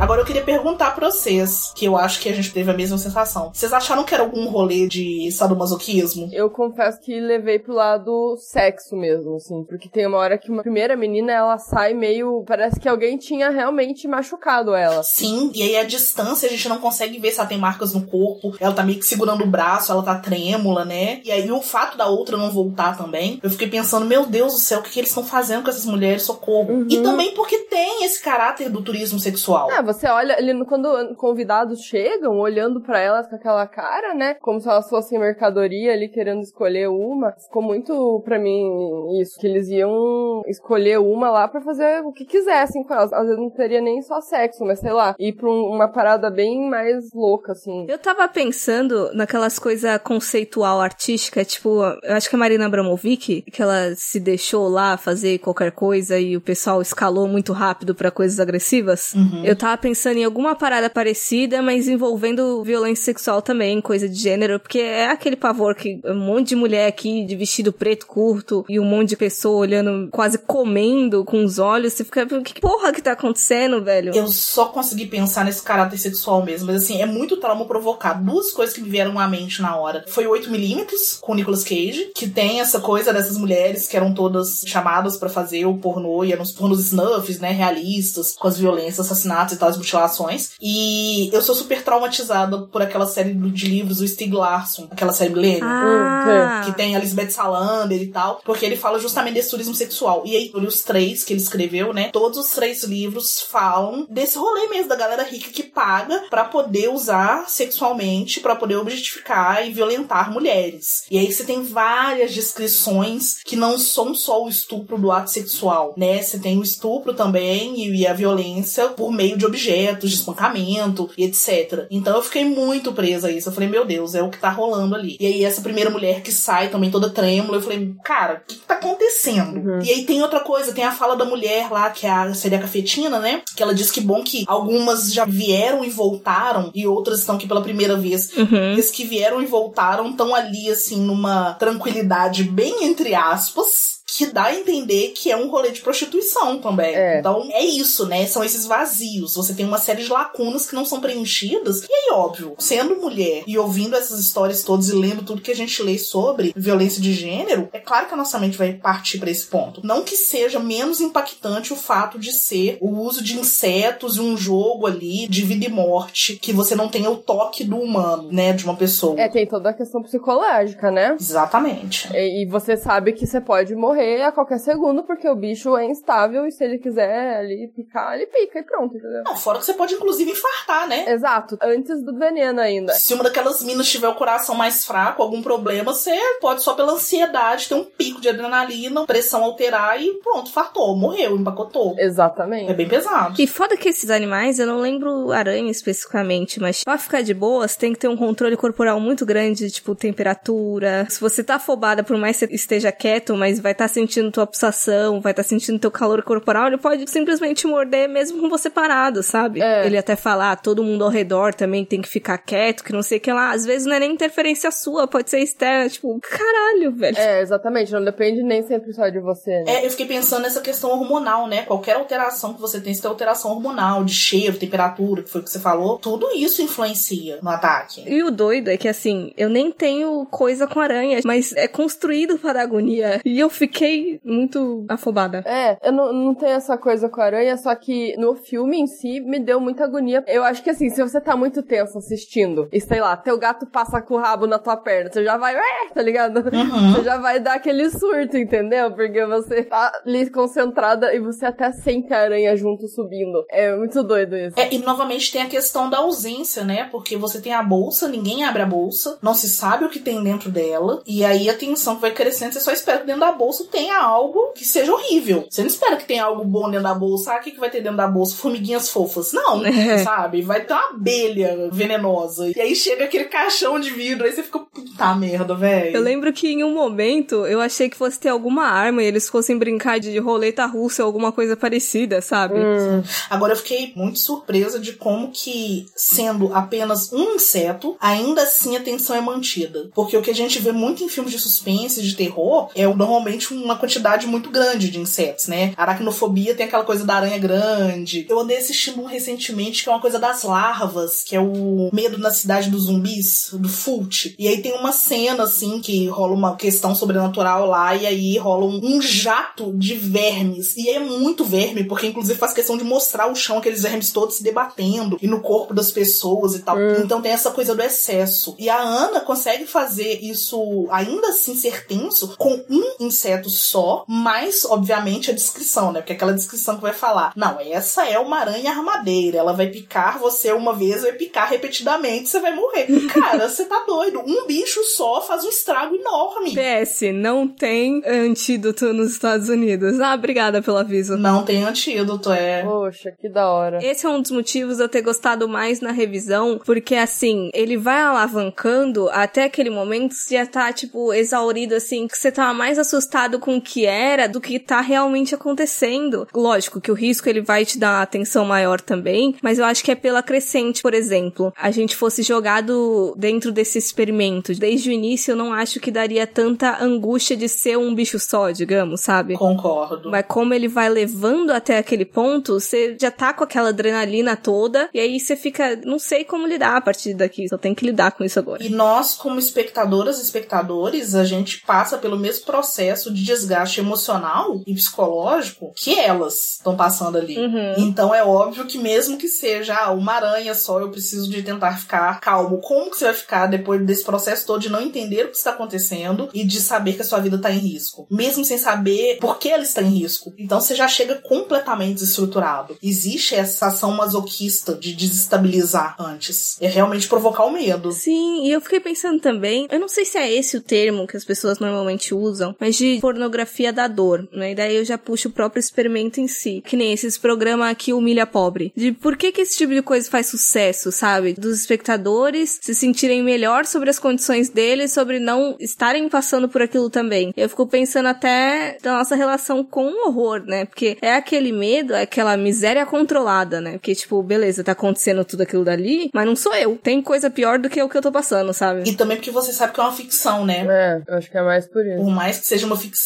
Agora eu queria perguntar pra vocês, que eu acho que a gente teve a mesma sensação. Vocês acharam que era algum rolê de sadomasoquismo? Eu confesso que levei pro lado sexo mesmo, assim. Porque tem uma hora que uma primeira menina, ela sai meio. Parece que alguém tinha realmente machucado ela. Sim, e aí a distância a gente não consegue ver se ela tem marcas no corpo. Ela tá meio que segurando o braço, ela tá trêmula, né? E aí o fato da outra não voltar também, eu fiquei pensando, meu Deus do céu, o que, que eles estão fazendo com essas mulheres? Socorro. Uhum. E também porque tem esse caráter do turismo sexual. Ah, você olha, ele, quando convidados chegam, olhando pra elas com aquela cara, né? Como se elas fossem mercadoria ali querendo escolher uma. Ficou muito pra mim isso, que eles iam escolher uma lá pra fazer o que quisessem com elas. Às vezes não teria nem só sexo, mas sei lá, ir pra um- uma parada bem mais louca, assim. Eu tava pensando naquelas coisas conceitual artística, tipo, eu acho que a Marina Abramovic, que ela se deixou lá fazer qualquer coisa e o pessoal escalou muito rápido pra coisas agressivas. Eu tava pensando em alguma parada parecida, mas envolvendo violência sexual também, coisa de gênero, porque é aquele pavor que um monte de mulher aqui de vestido preto curto e um monte de pessoa olhando, quase comendo com os olhos, você fica, que porra que tá acontecendo, velho? Eu só consegui pensar nesse caráter sexual mesmo, mas assim, é muito trauma provocado. Duas coisas que me vieram à mente na hora. Foi 8mm com Nicolas Cage, que tem essa coisa dessas mulheres que eram todas chamadas pra fazer o pornô, e eram os pornos snuffs, né, realistas, com as violências, assassinatos e tal, as mutilações. E eu sou super traumatizada por aquela série de livros, o Stieg Larsson, aquela série Millennium. Ah, Que tem a Lisbeth Salander e tal, porque ele fala justamente desse turismo sexual. E aí, os três que ele escreveu, né? Todos os três livros falam desse rolê mesmo, da galera rica que paga pra poder usar sexualmente, pra poder objetificar e violentar mulheres. E aí você tem várias descrições que não são só o estupro do ato sexual, né? Você tem o estupro também e a violência por meio de objetos, de espancamento e etc. Então eu fiquei muito presa a isso. Eu falei, meu Deus, é o que tá rolando ali. E aí essa primeira mulher que sai também toda trêmula, eu falei, cara, o que, que tá acontecendo? E aí tem outra coisa, tem a fala da mulher lá, que é a, seria a cafetina, né? Que ela diz que bom que algumas já vieram e voltaram e outras estão aqui pela primeira vez. Uhum. As que vieram e voltaram estão ali, assim, numa tranquilidade bem entre aspas. Que dá a entender que é um rolê de prostituição também. É. Então é isso, né? São esses vazios. Você tem uma série de lacunas que não são preenchidas. E aí, óbvio, sendo mulher e ouvindo essas histórias todas e lendo tudo que a gente lê sobre violência de gênero, é claro que a nossa mente vai partir pra esse ponto. Não que seja menos impactante o fato de ser o uso de insetos e um jogo ali de vida e morte, que você não tenha o toque do humano, né? De uma pessoa. É, tem toda a questão psicológica, né? Exatamente. E, e você sabe que você pode morrer a qualquer segundo, porque o bicho é instável e se ele quiser ali picar, ele pica e pronto, entendeu? Não, fora que você pode inclusive infartar, né? Exato, antes do veneno ainda. Se uma daquelas minas tiver o coração mais fraco, algum problema, você pode só pela ansiedade ter um pico de adrenalina, pressão alterar e pronto, fartou, morreu, empacotou. É Exatamente. bem pesado. E foda que esses animais, eu não lembro aranha especificamente, mas pra ficar de boas, tem que ter um controle corporal muito grande, tipo temperatura. Se você tá afobada, por mais que você esteja quieto, mas vai estar sentindo tua pulsação, vai estar sentindo teu calor corporal, ele pode simplesmente morder mesmo com você parado, sabe? É. Ele até falar, todo mundo ao redor também tem que ficar quieto, que não sei o que lá. Às vezes não é nem interferência sua, pode ser externa, tipo, caralho, velho. É, exatamente, não depende nem sempre só de você, né? É, eu fiquei pensando nessa questão hormonal, né? Qualquer alteração que você tem, se tem alteração hormonal, de cheiro, temperatura, que foi o que você falou, tudo isso influencia no ataque. E o doido é que assim, eu nem tenho coisa com aranha, mas é construído para agonia. E eu fiquei fiquei muito afobada. É, eu não, não tenho essa coisa com a aranha, só que no filme em si me deu muita agonia. Eu acho que assim, se você tá muito tenso assistindo, e sei lá, teu gato passa com o rabo na tua perna, você já vai, tá ligado? Uhum. (laughs) Você já vai dar aquele surto, entendeu? Porque você tá ali concentrada e você até sente a aranha junto subindo. É muito doido isso. É, e novamente tem a questão da ausência, né? Porque você tem a bolsa, ninguém abre a bolsa, não se sabe o que tem dentro dela, e aí a tensão que vai crescendo, você só espera que dentro da bolsa tenha algo que seja horrível. Você não espera que tenha algo bom dentro da bolsa. Ah, o que, que vai ter dentro da bolsa? Formiguinhas fofas. Não, (laughs) É. sabe? Vai ter uma abelha venenosa. E aí chega aquele caixão de vidro, aí você fica, puta merda, velho. Eu lembro que em um momento eu achei que fosse ter alguma arma e eles fossem brincar de roleta russa ou alguma coisa parecida, sabe? Hum, Agora eu fiquei muito surpresa de como que, sendo apenas um inseto, ainda assim a tensão é mantida. Porque o que a gente vê muito em filmes de suspense, de terror, é normalmente uma quantidade muito grande de insetos, né? Aracnofobia tem aquela coisa da aranha grande. Eu andei assistindo um recentemente que é uma coisa das larvas, que é o medo na cidade dos zumbis, do Fult. E aí tem uma cena, assim, que rola uma questão sobrenatural lá, e aí rola um, jato de vermes. E é muito verme, porque inclusive faz questão de mostrar o chão, aqueles vermes todos se debatendo, e no corpo das pessoas e tal. Então tem essa coisa do excesso. E a Ana consegue fazer isso, ainda assim, ser tenso, com um inseto só, mas, obviamente, a descrição, né? Porque aquela descrição que vai falar, não, essa é uma aranha armadeira, ela vai picar você uma vez, vai picar repetidamente, você vai morrer. (laughs) Cara, você tá doido. Um bicho só faz um estrago enorme. PS, não tem antídoto nos Estados Unidos. Ah, obrigada pelo aviso. Não tem antídoto, é. poxa, que da hora. Esse é um dos motivos de eu ter gostado mais na revisão, porque assim, ele vai alavancando até aquele momento você já tá, tipo, exaurido, assim, que você tá mais assustado com o que era do que tá realmente acontecendo. Lógico que o risco ele vai te dar atenção maior também, mas eu acho que é pela crescente, por exemplo, a gente fosse jogado dentro desse experimento. Desde o início eu não acho que daria tanta angústia de ser um bicho só, digamos, sabe? Concordo. Mas como ele vai levando até aquele ponto, você já tá com aquela adrenalina toda, e aí você fica, não sei como lidar a partir daqui, só tem que lidar com isso agora. E nós, como espectadoras e espectadores, a gente passa pelo mesmo processo de desgaste emocional e psicológico que elas estão passando ali. Uhum. Então é óbvio que mesmo que seja ah, uma aranha só, eu preciso de tentar ficar calmo. Como que você vai ficar depois desse processo todo de não entender o que está acontecendo e de saber que a sua vida está em risco? Mesmo sem saber por que ela está em risco. Então você já chega completamente desestruturado. Existe essa ação masoquista de desestabilizar antes. É realmente provocar o medo. Sim, e eu fiquei pensando também, eu não sei se é esse o termo que as pessoas normalmente usam, mas de pornografia da dor, né? E daí eu já puxo o próprio experimento em si, que nem esses programas que humilha pobre. De por que que esse tipo de coisa faz sucesso, sabe? Dos espectadores se sentirem melhor sobre as condições deles, sobre não estarem passando por aquilo também. Eu fico pensando até da nossa relação com o horror, né? Porque é aquele medo, é aquela miséria controlada, né? Porque, tipo, beleza, tá acontecendo tudo aquilo dali, mas não sou eu. Tem coisa pior do que o que eu tô passando, sabe? E também porque você sabe que é uma ficção, né? É, eu acho que é mais por isso. Por mais que seja uma ficção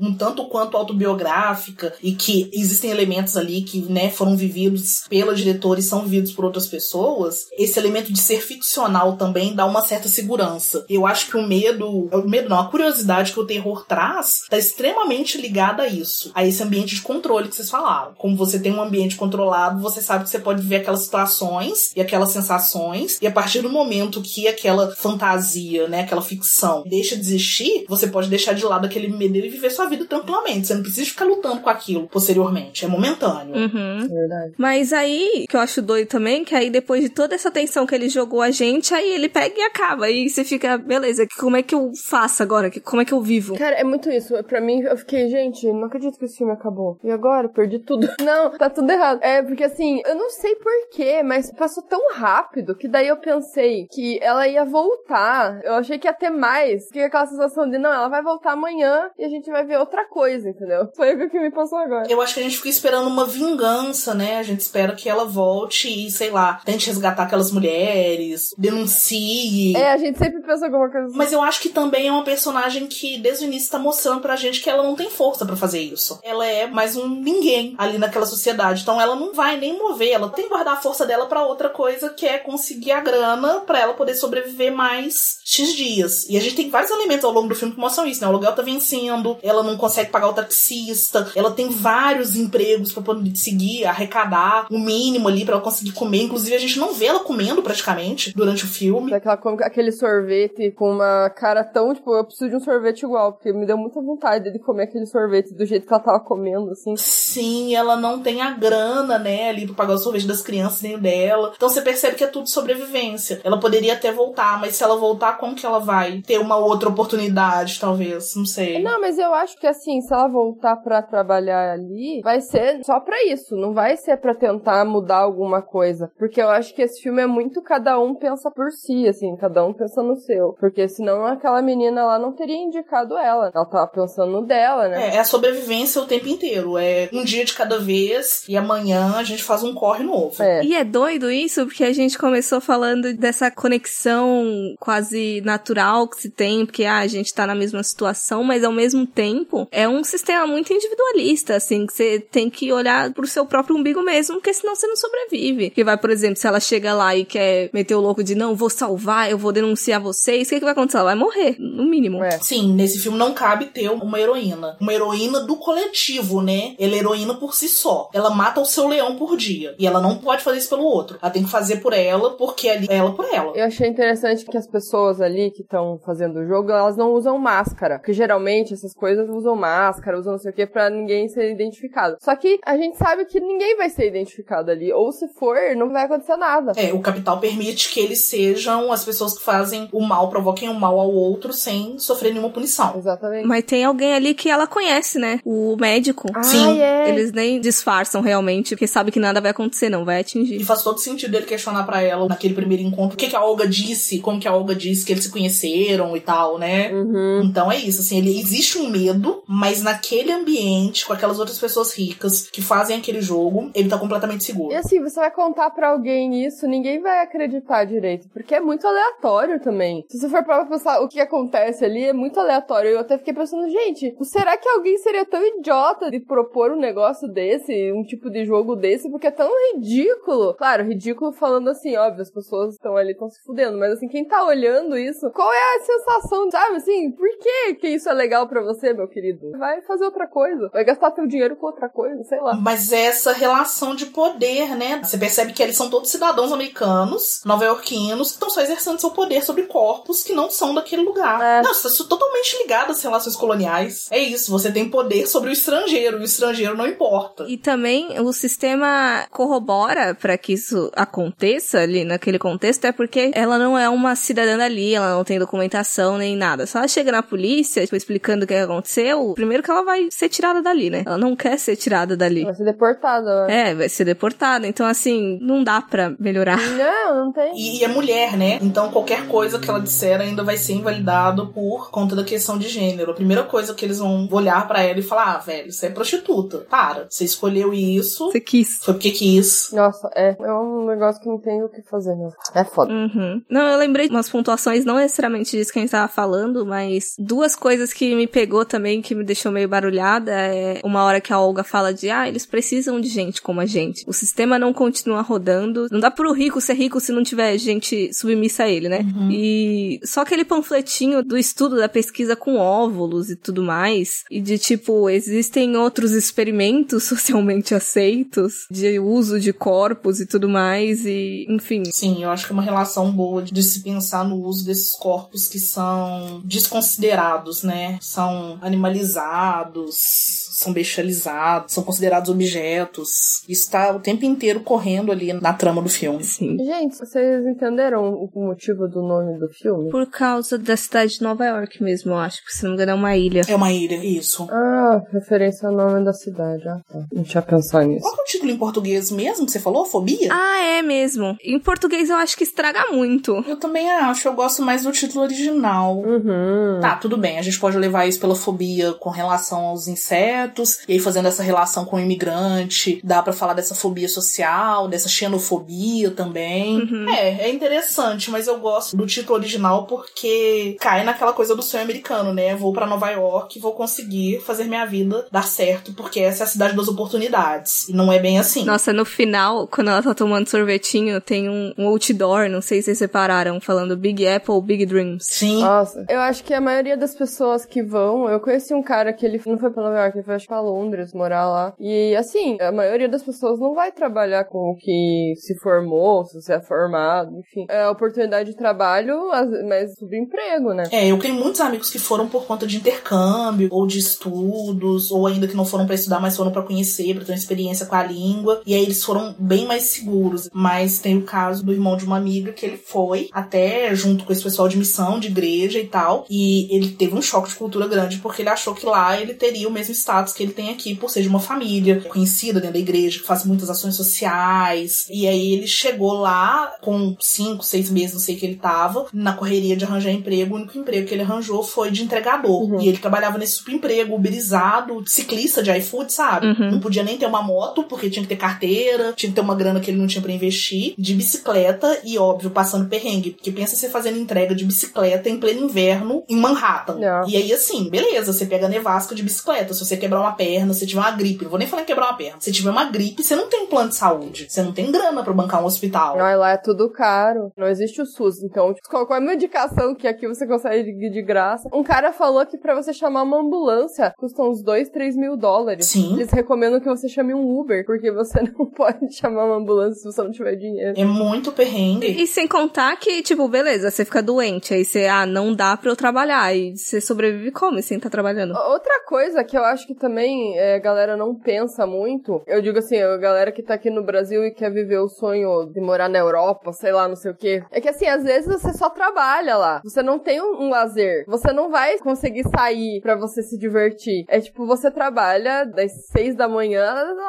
um tanto quanto autobiográfica e que existem elementos ali que, né, foram vividos pela diretora e são vividos por outras pessoas, esse elemento de ser ficcional também dá uma certa segurança. Eu acho que o medo, o medo não, a curiosidade que o terror traz está extremamente ligada a isso, a esse ambiente de controle que vocês falaram. Como você tem um ambiente controlado, você sabe que você pode viver aquelas situações e aquelas sensações, e a partir do momento que aquela fantasia, né, aquela ficção deixa de existir, você pode deixar de lado aquele medo e viver sua vida tranquilamente. Você não precisa ficar lutando com aquilo posteriormente. É momentâneo. Uhum. Verdade. Mas aí, que eu acho doido também, que aí depois de toda essa tensão que ele jogou a gente, aí ele pega e acaba. E você fica, beleza, como é que eu faço agora? Como é que eu vivo? Cara, é muito isso. Pra mim, eu fiquei, gente, não acredito que esse filme acabou. E agora? Perdi tudo. (laughs) Não, tá tudo errado. É, porque assim, eu não sei porquê, mas passou tão rápido que daí eu pensei que ela ia voltar. Eu achei que ia ter mais. Fiquei aquela sensação de, não, ela vai voltar amanhã e a gente vai ver outra coisa, entendeu? Foi o que me passou agora. Eu acho que a gente fica esperando uma vingança, né? A gente espera que ela volte e, sei lá, tente resgatar aquelas mulheres, denuncie. É, a gente sempre pensa alguma coisa assim. Mas eu acho que também é uma personagem que desde o início tá mostrando pra gente que ela não tem força pra fazer isso. Ela é mais um ninguém ali naquela sociedade. Então ela não vai nem mover. Ela tem que guardar a força dela pra outra coisa, que é conseguir a grana pra ela poder sobreviver mais X dias. E a gente tem vários elementos ao longo do filme que mostram isso, né? O aluguel tá vencendo, ela não consegue pagar o taxista, ela tem vários empregos para poder seguir, arrecadar o mínimo ali para ela conseguir comer. Inclusive, a gente não vê ela comendo praticamente durante o filme. Daquela come aquele sorvete com uma cara tão, tipo, eu preciso de um sorvete igual, porque me deu muita vontade de comer aquele sorvete do jeito que ela tava comendo, assim. Sim, ela não tem a grana, né, ali pra pagar o sorvete das crianças nem o dela. Então você percebe que é tudo sobrevivência. Ela poderia até voltar, mas se ela voltar, como que ela vai ter uma outra oportunidade, talvez? Não sei. Não, mas eu acho que assim, se ela voltar pra trabalhar ali, vai ser só pra isso. Não vai ser pra tentar mudar alguma coisa. Porque eu acho que esse filme é muito cada um pensa por si, assim, cada um pensa no seu. Porque senão aquela menina lá não teria indicado ela. Ela tava pensando no dela, né? É, é a sobrevivência o tempo inteiro. É um dia de cada vez e amanhã a gente faz um corre novo. É. E é doido isso, porque a gente começou falando dessa conexão quase natural que se tem, porque ah, a gente tá na mesma situação, mas ao mesmo tempo é um sistema muito individualista, assim, que você tem que olhar pro seu próprio umbigo mesmo, porque senão você não sobrevive. Que vai, por exemplo, se ela chega lá e quer meter o louco de não, vou salvar, eu vou denunciar vocês, o que, que vai acontecer? Ela vai morrer, no mínimo. É. Sim, nesse filme não cabe ter uma heroína. Uma heroína do coletivo, né? Ela é heroína por si só. Ela mata o seu leão por dia. E ela não pode fazer isso pelo outro. Ela tem que fazer por ela, porque é ela por ela. Eu achei interessante que as pessoas ali que estão fazendo o jogo, elas não usam máscara. Porque geralmente essas coisas usam máscara, usam não sei o que pra ninguém ser identificado. Só que a gente sabe que ninguém vai ser identificado ali. Ou se for, não vai acontecer nada. É, o capital permite que eles sejam as pessoas que fazem o mal, provoquem o mal ao outro sem sofrer nenhuma punição. Exatamente. Mas tem alguém ali que ela conhece, né? O médico. Ah, Sim. é. Eles nem disfarçam realmente, porque sabe que nada vai acontecer, não vai E atingir. faz todo sentido ele questionar pra ela naquele primeiro encontro o que, que a Olga disse, como que a Olga disse que eles se conheceram e tal, né? Uhum. Então é isso, assim, ele existe um medo, mas naquele ambiente, com aquelas outras pessoas ricas que fazem aquele jogo, ele tá completamente seguro. E assim, você vai contar pra alguém isso, ninguém vai acreditar direito, porque é muito aleatório também. Se você for pra pensar o que acontece ali, é muito aleatório. Eu até fiquei pensando, gente, será que alguém seria tão idiota de propor um negócio desse, um tipo de jogo desse, porque é tão ridículo? Claro, ridículo falando assim, óbvio, as pessoas estão ali, estão se fudendo, mas assim, quem tá olhando isso, qual é a sensação, sabe, assim, por que que isso é legal pra você, meu querido? Vai fazer outra coisa, vai gastar teu dinheiro com outra coisa, sei lá. Mas é essa relação de poder, né? Você percebe que eles são todos cidadãos americanos, nova-iorquinos, que estão só exercendo seu poder sobre corpos que não são daquele lugar. É. Nossa, isso é totalmente ligado às relações coloniais. É isso, você tem poder sobre o estrangeiro, e o estrangeiro não importa. E também o sistema corrobora para que isso aconteça ali naquele contexto, é porque ela não é uma cidadã dali, ela não tem documentação nem nada. Se ela chega na polícia, tipo, explicando o que aconteceu, primeiro que ela vai ser tirada dali, né? Ela não quer ser tirada dali. Vai ser deportada, né? É, vai ser deportada. Então, assim, não dá pra melhorar. (laughs) Não, não tem. E, e é mulher, né? Então qualquer coisa que ela disser ainda vai ser invalidado por conta da questão de gênero. A primeira coisa que eles vão olhar pra ela e falar: ah, velho, você é prostituta. Para. Você escolheu isso. Você quis. Foi porque quis. Nossa, é. É um negócio que não tem o que fazer, não. É foda. Uhum. Não, eu lembrei de umas pontuações, não necessariamente disso que a gente tava falando, mas duas coisas que me pegou também, que me deixou meio barulhada, é uma hora que a Olga fala de, ah, eles precisam de gente como a gente. O sistema não continua rodando. Não dá pro rico ser rico se não tiver gente submissa a ele, né? E só aquele panfletinho do estudo da pesquisa com óvulos e tudo mais, e de tipo, existem outros experimentos (laughs) socialmente aceitos de uso de corpos e tudo mais, e enfim. Sim, eu acho que é uma relação boa de se pensar no uso desses corpos que são desconsiderados, né? São animalizados, são bestializados, são considerados objetos. Isso tá o tempo inteiro correndo ali na trama do filme. Sim. Gente, vocês entenderam o motivo do nome do filme? Por causa da cidade de Nova York mesmo, eu acho. Se não me engano, é uma ilha. É uma ilha, isso. Ah, referência ao nome da cidade. Ah, tá. Não tinha pensado nisso. Qual que é o título em português mesmo que você falou? Fobia? Ah, é mesmo. Em português eu acho que estraga muito. Eu também acho, eu gosto mais do título original. Uhum. Tá, tudo bem, a gente pode levar isso pela fobia com relação aos insetos projetos, e aí fazendo essa relação com o imigrante, dá para falar dessa fobia social, dessa xenofobia também. Uhum. É, é interessante, mas eu gosto do título original porque cai naquela coisa do sonho americano, né? Vou para Nova York, vou conseguir fazer minha vida dar certo, porque essa é a cidade das oportunidades. E não é bem assim. Nossa, no final, quando ela tá tomando sorvetinho, tem um, um outdoor, não sei se vocês separaram, falando Big Apple, Big Dreams. Sim. Nossa, eu acho que a maioria das pessoas que vão, eu conheci um cara que ele não foi pra Nova York, ele foi acho pra Londres morar lá. E assim, a maioria das pessoas não vai trabalhar com o que se formou, se você é formado, enfim. É oportunidade de trabalho, as- mas subemprego, né? É, eu tenho muitos amigos que foram por conta de intercâmbio, ou de estudos, ou ainda que não foram pra estudar, mas foram pra conhecer, pra ter uma experiência com a língua. E aí eles foram bem mais seguros. Mas tem o caso do irmão de uma amiga que ele foi até junto com esse pessoal de missão, de igreja e tal. E ele teve um choque de cultura grande porque ele achou que lá ele teria o mesmo status que ele tem aqui por ser de uma família conhecida dentro da igreja, que faz muitas ações sociais. E aí ele chegou lá com cinco, seis meses, não sei que ele tava, na correria de arranjar emprego. O único emprego que ele arranjou foi de entregador. Uhum. E ele trabalhava nesse subemprego, uberizado, ciclista de iFood, sabe? Uhum. Não podia nem ter uma moto, porque tinha que ter carteira, tinha que ter uma grana que ele não tinha pra investir, de bicicleta e, óbvio, passando perrengue. Porque pensa você fazendo entrega de bicicleta em pleno inverno em Manhattan. Não. E aí, assim, beleza, você pega nevasca de bicicleta. Se você quebrar uma perna, se tiver uma gripe, não vou nem falar em quebrar uma perna. Se tiver uma gripe, você não tem um plano de saúde. Você não tem grana pra bancar um hospital. Ai, lá é tudo caro. Não existe o SUS. Então, tipo, qual é a medicação que aqui você consegue de, graça? Um cara falou que pra você chamar uma ambulância custa uns 2, 3 mil dólares. Sim. Eles recomendam que você chame um Uber, porque você (laughs) não pode chamar uma ambulância se você não tiver dinheiro. É muito perrengue. E sem contar que, tipo, beleza, você fica doente, aí você, ah, não dá pra eu trabalhar, e você sobrevive como sem estar trabalhando? Outra coisa que eu acho que também é, a galera não pensa muito, eu digo assim, a galera que tá aqui no Brasil e quer viver o sonho de morar na Europa, sei lá, não sei o quê, é que assim, às vezes você só trabalha lá, você não tem um, um lazer, você não vai conseguir sair pra você se divertir. É tipo, você trabalha das seis da manhã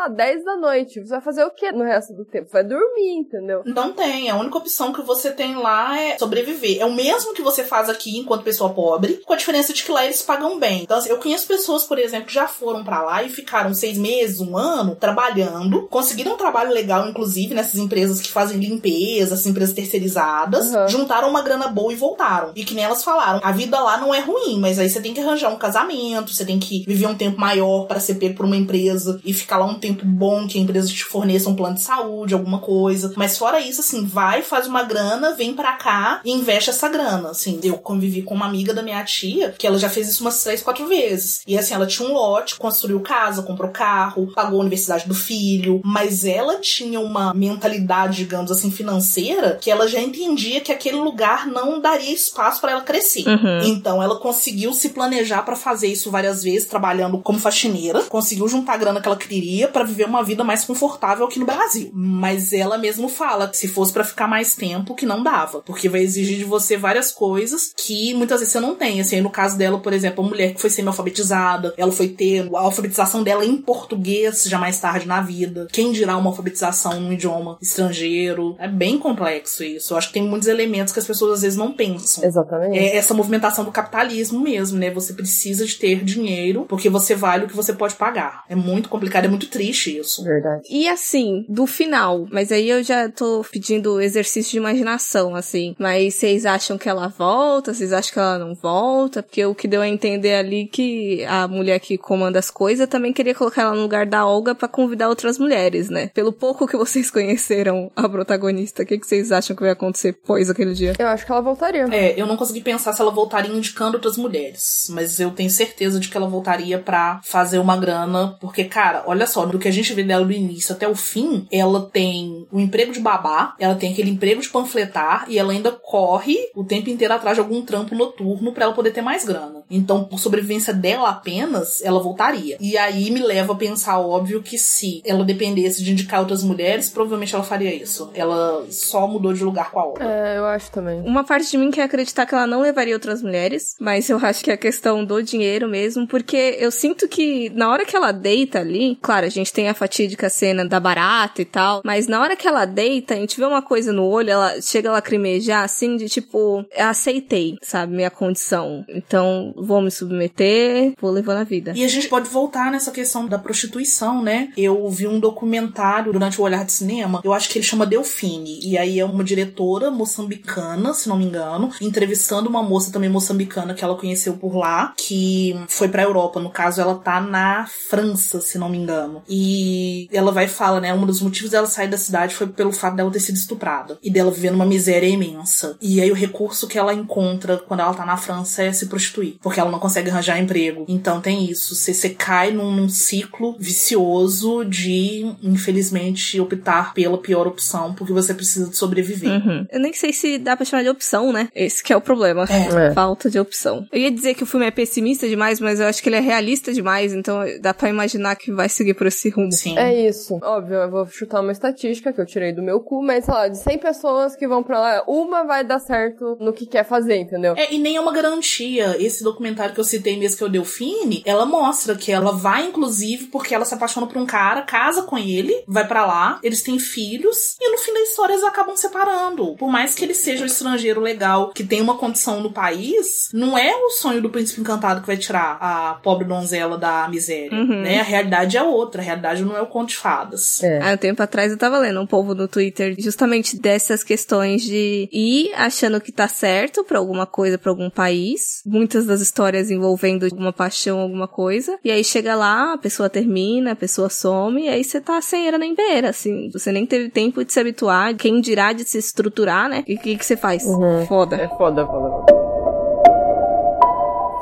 às 10 da noite, você vai fazer o que no resto do tempo? Vai dormir, entendeu? Não tem. A única opção que você tem lá é sobreviver. É o mesmo que você faz aqui enquanto pessoa pobre, com a diferença de que lá eles pagam bem. Então, assim, eu conheço pessoas, por exemplo, que já foram pra lá e ficaram seis meses, um ano, trabalhando, conseguiram um trabalho legal, inclusive, nessas empresas que fazem limpeza, essas empresas terceirizadas, Uhum. juntaram uma grana boa e voltaram. E que nem elas falaram, a vida lá não é ruim, mas aí você tem que arranjar um casamento, você tem que viver um tempo maior para ser pego por uma empresa e ficar lá um tempo bom, que a empresa te forneça um plano de saúde, alguma coisa. Mas fora isso, assim, vai, faz uma grana, vem pra cá e investe essa grana. Assim, eu convivi com uma amiga da minha tia, que ela já fez isso umas três, quatro vezes. E assim, ela tinha um lote, construiu casa, comprou carro, pagou a universidade do filho, mas ela tinha uma mentalidade, digamos assim, financeira, que ela já entendia que aquele lugar não daria espaço para ela crescer. Uhum. Então ela conseguiu se planejar pra fazer isso várias vezes, trabalhando como faxineira, conseguiu juntar a grana que ela queria pra viver uma vida mais confortável aqui no Brasil. Mas ela mesmo fala que se fosse pra ficar mais tempo, que não dava, porque vai exigir de você várias coisas que muitas vezes você não tem. Assim, no caso dela, por exemplo, a mulher que foi semi-alfabetizada, ela foi ter a alfabetização dela em português já mais tarde na vida. Quem dirá uma alfabetização num idioma estrangeiro? É bem complexo isso. Eu acho que tem muitos elementos que as pessoas às vezes não pensam. Exatamente. É essa movimentação do capitalismo mesmo, né? Você precisa de ter dinheiro porque você vale o que você pode pagar. É muito complicado, é muito triste isso. Verdade. E assim, do final, mas aí eu já tô pedindo exercício de imaginação, assim. Mas vocês acham que ela volta? Vocês acham que ela não volta? Porque o que deu a entender ali que a mulher que comanda as coisas também queria colocar ela no lugar da Olga pra convidar outras mulheres, né? Pelo pouco que vocês (laughs) conheceram a protagonista, o que, que vocês acham que vai acontecer pós aquele dia? Eu acho que ela voltaria. É, eu não consegui pensar se ela voltaria indicando outras mulheres, mas eu tenho certeza de que ela voltaria pra fazer uma grana, porque, cara, olha só, do que a gente vê dela do início até o fim, ela tem o emprego de babá, ela tem aquele emprego de panfletar e ela ainda corre o tempo inteiro atrás de algum trampo noturno pra ela poder ter mais grana. Então, por sobrevivência dela apenas, ela voltaria. E aí me leva a pensar, óbvio, que se ela dependesse de indicar outras mulheres, provavelmente ela faria isso. Ela só mudou de lugar com a obra. É, eu acho também. Uma parte de mim quer acreditar que ela não levaria outras mulheres, mas eu acho que é questão do dinheiro mesmo, porque eu sinto que na hora que ela deita ali, claro, a gente tem a fatídica cena da barata e tal, mas na hora que ela deita, a gente vê uma coisa no olho, ela chega a lacrimejar assim, de tipo, aceitei, sabe, minha condição. Então, vou me submeter, vou levando a vida. E a gente, gente pode voltar nessa questão da prostituição, né? Eu vi um documentário durante o Olhar de Cinema, eu acho que ele chama Delfine, e aí é uma diretora moçambicana, se não me engano, entrevistando uma moça também moçambicana que ela conheceu por lá, que foi pra Europa, no caso ela tá na França, se não me engano. E ela vai falar, né, um dos motivos dela sair da cidade foi pelo fato dela ter sido estuprada e dela viver numa miséria imensa. E aí o recurso que ela encontra quando ela tá na França é se prostituir, porque ela não consegue arranjar emprego. Então tem isso, você, você cai num, num ciclo vicioso de, infelizmente, optar pela pior opção porque você precisa de sobreviver. Uhum. Eu nem sei se dá pra chamar de opção, né? Esse que é o problema. É. Falta de opção. Eu ia dizer que o filme é pessimista demais, mas eu acho que ele é realista demais, então dá pra imaginar que vai seguir por esse rumo. Sim. É isso. Óbvio, eu vou chutar uma estatística que eu tirei do meu cu, mas sei lá, de 100 pessoas que vão pra lá, uma vai dar certo no que quer fazer, entendeu? É, e nem é uma garantia. Esse documentário que eu citei mesmo, que é o Delfine, ela mostra que ela vai, inclusive, porque ela se apaixona por um cara, casa com ele, vai pra lá, eles têm filhos, e no fim da história eles acabam separando. Por mais que ele seja um estrangeiro legal, que tem uma condição no país, não é o sonho do príncipe encantado que vai tirar a pobre donzela da miséria. Uhum. Né? A realidade é outra. A realidade não é o conto de fadas. É. Há um tempo atrás eu tava lendo um povo no Twitter justamente dessas questões de ir achando que tá certo pra alguma coisa, pra algum país. Muitas das histórias envolvendo alguma paixão, alguma coisa. E aí chega lá, a pessoa termina, a pessoa some, e aí você tá sem era nem beira, assim. Você nem teve tempo de se habituar, quem dirá de se estruturar, né? E o que, que você faz? Foda. É foda, foda, foda.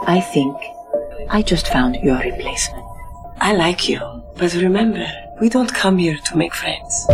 I think I just found your replacement. I like you, but remember, we don't come here to make friends.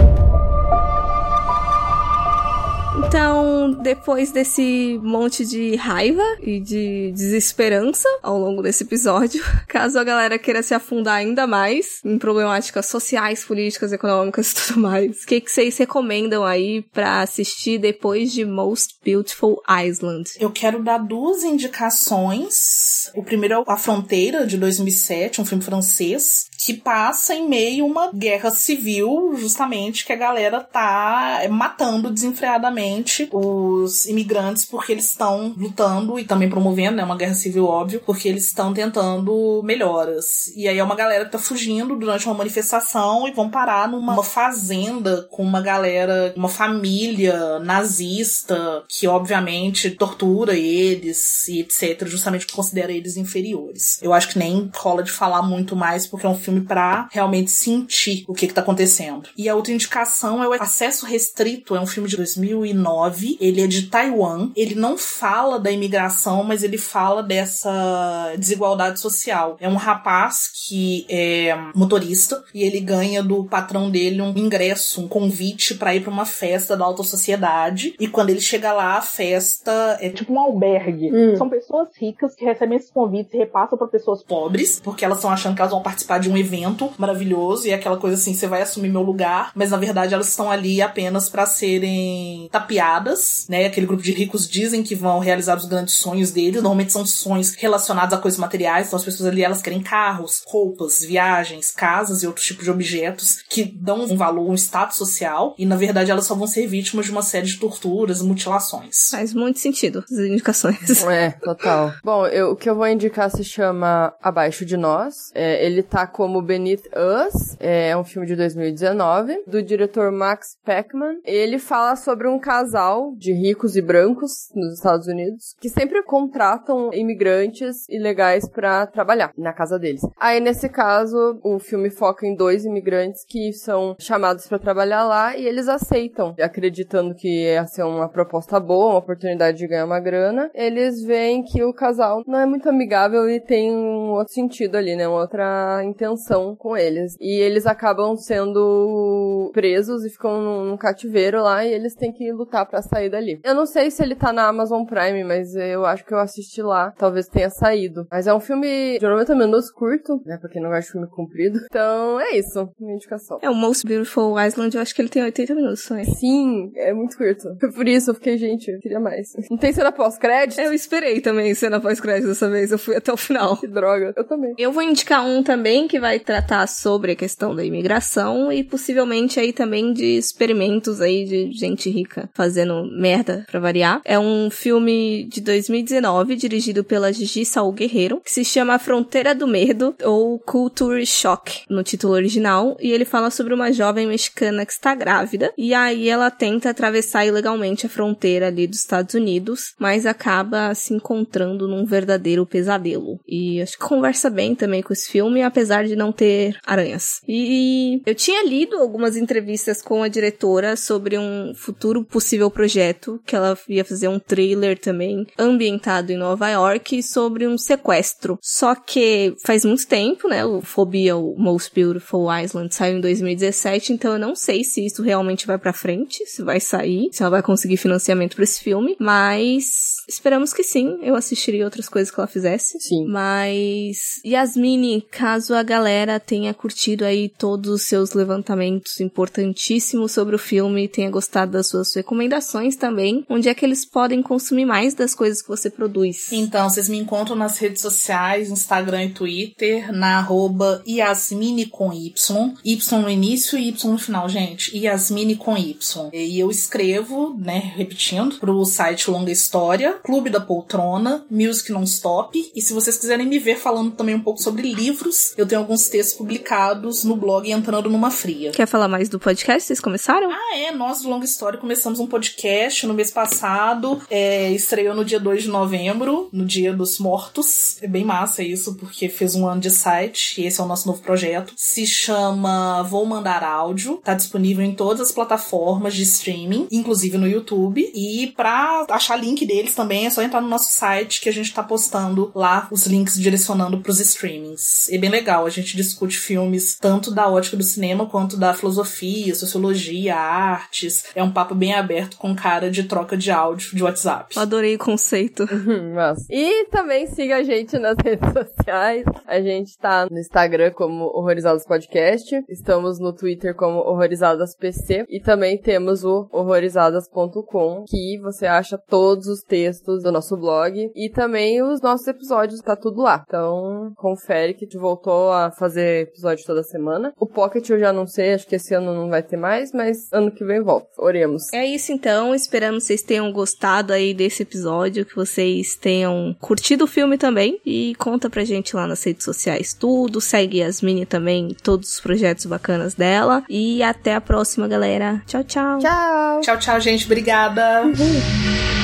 Então, depois desse monte de raiva e de desesperança ao longo desse episódio, (laughs) caso a galera queira se afundar ainda mais em problemáticas sociais, políticas, econômicas e (laughs) tudo mais, o que, que vocês recomendam aí pra assistir depois de Most Beautiful Island? Eu quero dar duas indicações. O primeiro é A Fronteira, de 2007, um filme francês, que passa em meio a uma guerra civil, justamente que a galera tá matando desenfreadamente os imigrantes porque eles estão lutando e também promovendo, né, uma guerra civil, óbvio, porque eles estão tentando melhoras. E aí é uma galera que tá fugindo durante uma manifestação e vão parar numa uma fazenda com uma galera, uma família nazista que obviamente tortura eles e etc, justamente considera eles inferiores. Eu acho que nem rola de falar muito mais porque é um filme pra realmente sentir o que que tá acontecendo. E a outra indicação é o Acesso Restrito, é um filme de 2009, ele é de Taiwan, ele não fala da imigração, mas ele fala dessa desigualdade social. É um rapaz que é motorista e ele ganha do patrão dele um ingresso, um convite para ir para uma festa da alta sociedade. E quando ele chega lá, a festa é tipo um albergue. Hum. São pessoas ricas que recebem esses convites e repassam para pessoas pobres, porque elas estão achando que elas vão participar de um evento maravilhoso e é aquela coisa assim, você vai assumir meu lugar, mas na verdade elas estão ali apenas para serem tapeadas, né? Aquele grupo de ricos dizem que vão realizar os grandes sonhos deles, normalmente são sonhos relacionados a coisas materiais, então as pessoas ali elas querem carros, roupas, viagens, casas e outros tipos de objetos que dão um valor, um status social, e na verdade elas só vão ser vítimas de uma série de torturas e mutilações. Faz muito sentido as indicações. (laughs) É, total. Bom, eu, o que eu vou indicar se chama Abaixo de Nós. É, ele tá como Beneath Us. É um filme de 2019, do diretor Max Peckman. Ele fala sobre um casal de ricos e brancos nos Estados Unidos que sempre contratam imigrantes ilegais pra trabalhar na casa deles. Aí, nesse caso, o filme foca em dois imigrantes que são chamados pra trabalhar lá e eles aceitam, acreditando que ia ser uma proposta boa, uma oportunidade de ganhar uma grana. Eles veem que o casal não é muito amigável e tem um outro sentido ali, né? Uma outra intenção com eles. E eles acabam sendo presos e ficam num, num cativeiro lá e eles têm que lutar pra sair dali. Eu não sei se ele tá na Amazon Prime, mas eu acho que eu assisti lá. Talvez tenha saído. Mas é um filme de 90 minutos curto, né? Pra quem não gosta de filme comprido. (laughs) Então é isso. Minha indicação. É o Most Beautiful Island, eu acho que ele tem 80 minutos hein? Sim, é muito curto. Por isso eu fiquei, gente, eu queria mais. Não tem cena pós-crédito? Eu esperei também cena pós-crédito dessa vez, eu fui até o final. (laughs) Que droga. Eu também. Eu vou indicar um também que vai tratar sobre a questão da imigração e possivelmente aí também de experimentos aí de gente rica fazendo merda pra variar. É um filme de 2019 dirigido pela Gigi Saul Guerreiro, que se chama Fronteira do Medo ou Culture Shock no título original, e ele fala sobre uma jovem mexicana que está grávida e aí ela tenta atravessar ilegalmente a fronteira ali dos Estados Unidos, mas acaba se encontrando num verdadeiro pesadelo. E acho que conversa bem também com esse filme, apesar de não ter aranhas. E eu tinha lido algumas entrevistas com a diretora sobre um futuro possível projeto, que ela ia fazer um trailer também ambientado em Nova York sobre um sequestro. Só que faz muito tempo, né? O Fobia, o Most Beautiful Island, saiu em 2017, então eu não sei se isso realmente vai pra frente, se vai sair, se ela vai conseguir financiamento para esse filme, mas esperamos que sim. Eu assistiria outras coisas que ela fizesse. Sim. Mas Yasmine, caso a galera tenha curtido aí todos os seus levantamentos importantíssimos sobre o filme, tenha gostado das suas recomendações também, onde é que eles podem consumir mais das coisas que você produz? Então, vocês me encontram nas redes sociais, Instagram e Twitter, na arroba Yasmine com Y. Y no início e Y no final, gente. Yasmine com Y. E eu escrevo, né, repetindo, pro site Longa História, Clube da Poltrona, Music Non-Stop. E se vocês quiserem me ver falando também um pouco sobre livros, eu tenho alguns textos publicados no blog Entrando Numa Fria. Quer falar mais do podcast? Vocês começaram? Ah, é. Nós do Longa História começamos um podcast no mês passado. É, estreou no dia 2 de novembro, no dia dos mortos. É bem massa isso, porque fez um ano de site. E esse é o nosso novo projeto. Se chama Vou Mandar Áudio. Tá disponível em todas as plataformas de streaming, inclusive no YouTube. E pra achar link deles também é só entrar no nosso site que a gente tá postando lá os links direcionando pros streamings. É bem legal. A gente discute filmes tanto da ótica do cinema quanto da filosofia, sociologia, artes. É um papo bem aberto com cara de troca de áudio de WhatsApp. Eu adorei o conceito. (laughs) Massa. E também siga a gente nas (laughs) redes sociais. A gente tá no Instagram como Horrorizados Podcast. Estamos no Twitter como Horrorizadas PC. E também temos o horrorizadas.com, que você acha todos os textos do nosso blog. E também os nossos episódios, tá tudo lá. Então, confere que a gente voltou a fazer episódio toda semana. O Pocket eu já não sei, acho que esse ano não vai ter mais, mas ano que vem volta. Oremos. É isso então, esperamos que vocês tenham gostado aí desse episódio, que vocês tenham curtido o filme também e conta pra gente lá nas redes sociais tudo, segue Yasmine também, todos os projetos bacanas dela e até a próxima, galera. Tchau, tchau. Tchau! Tchau, tchau, gente. Obrigada. Uhum.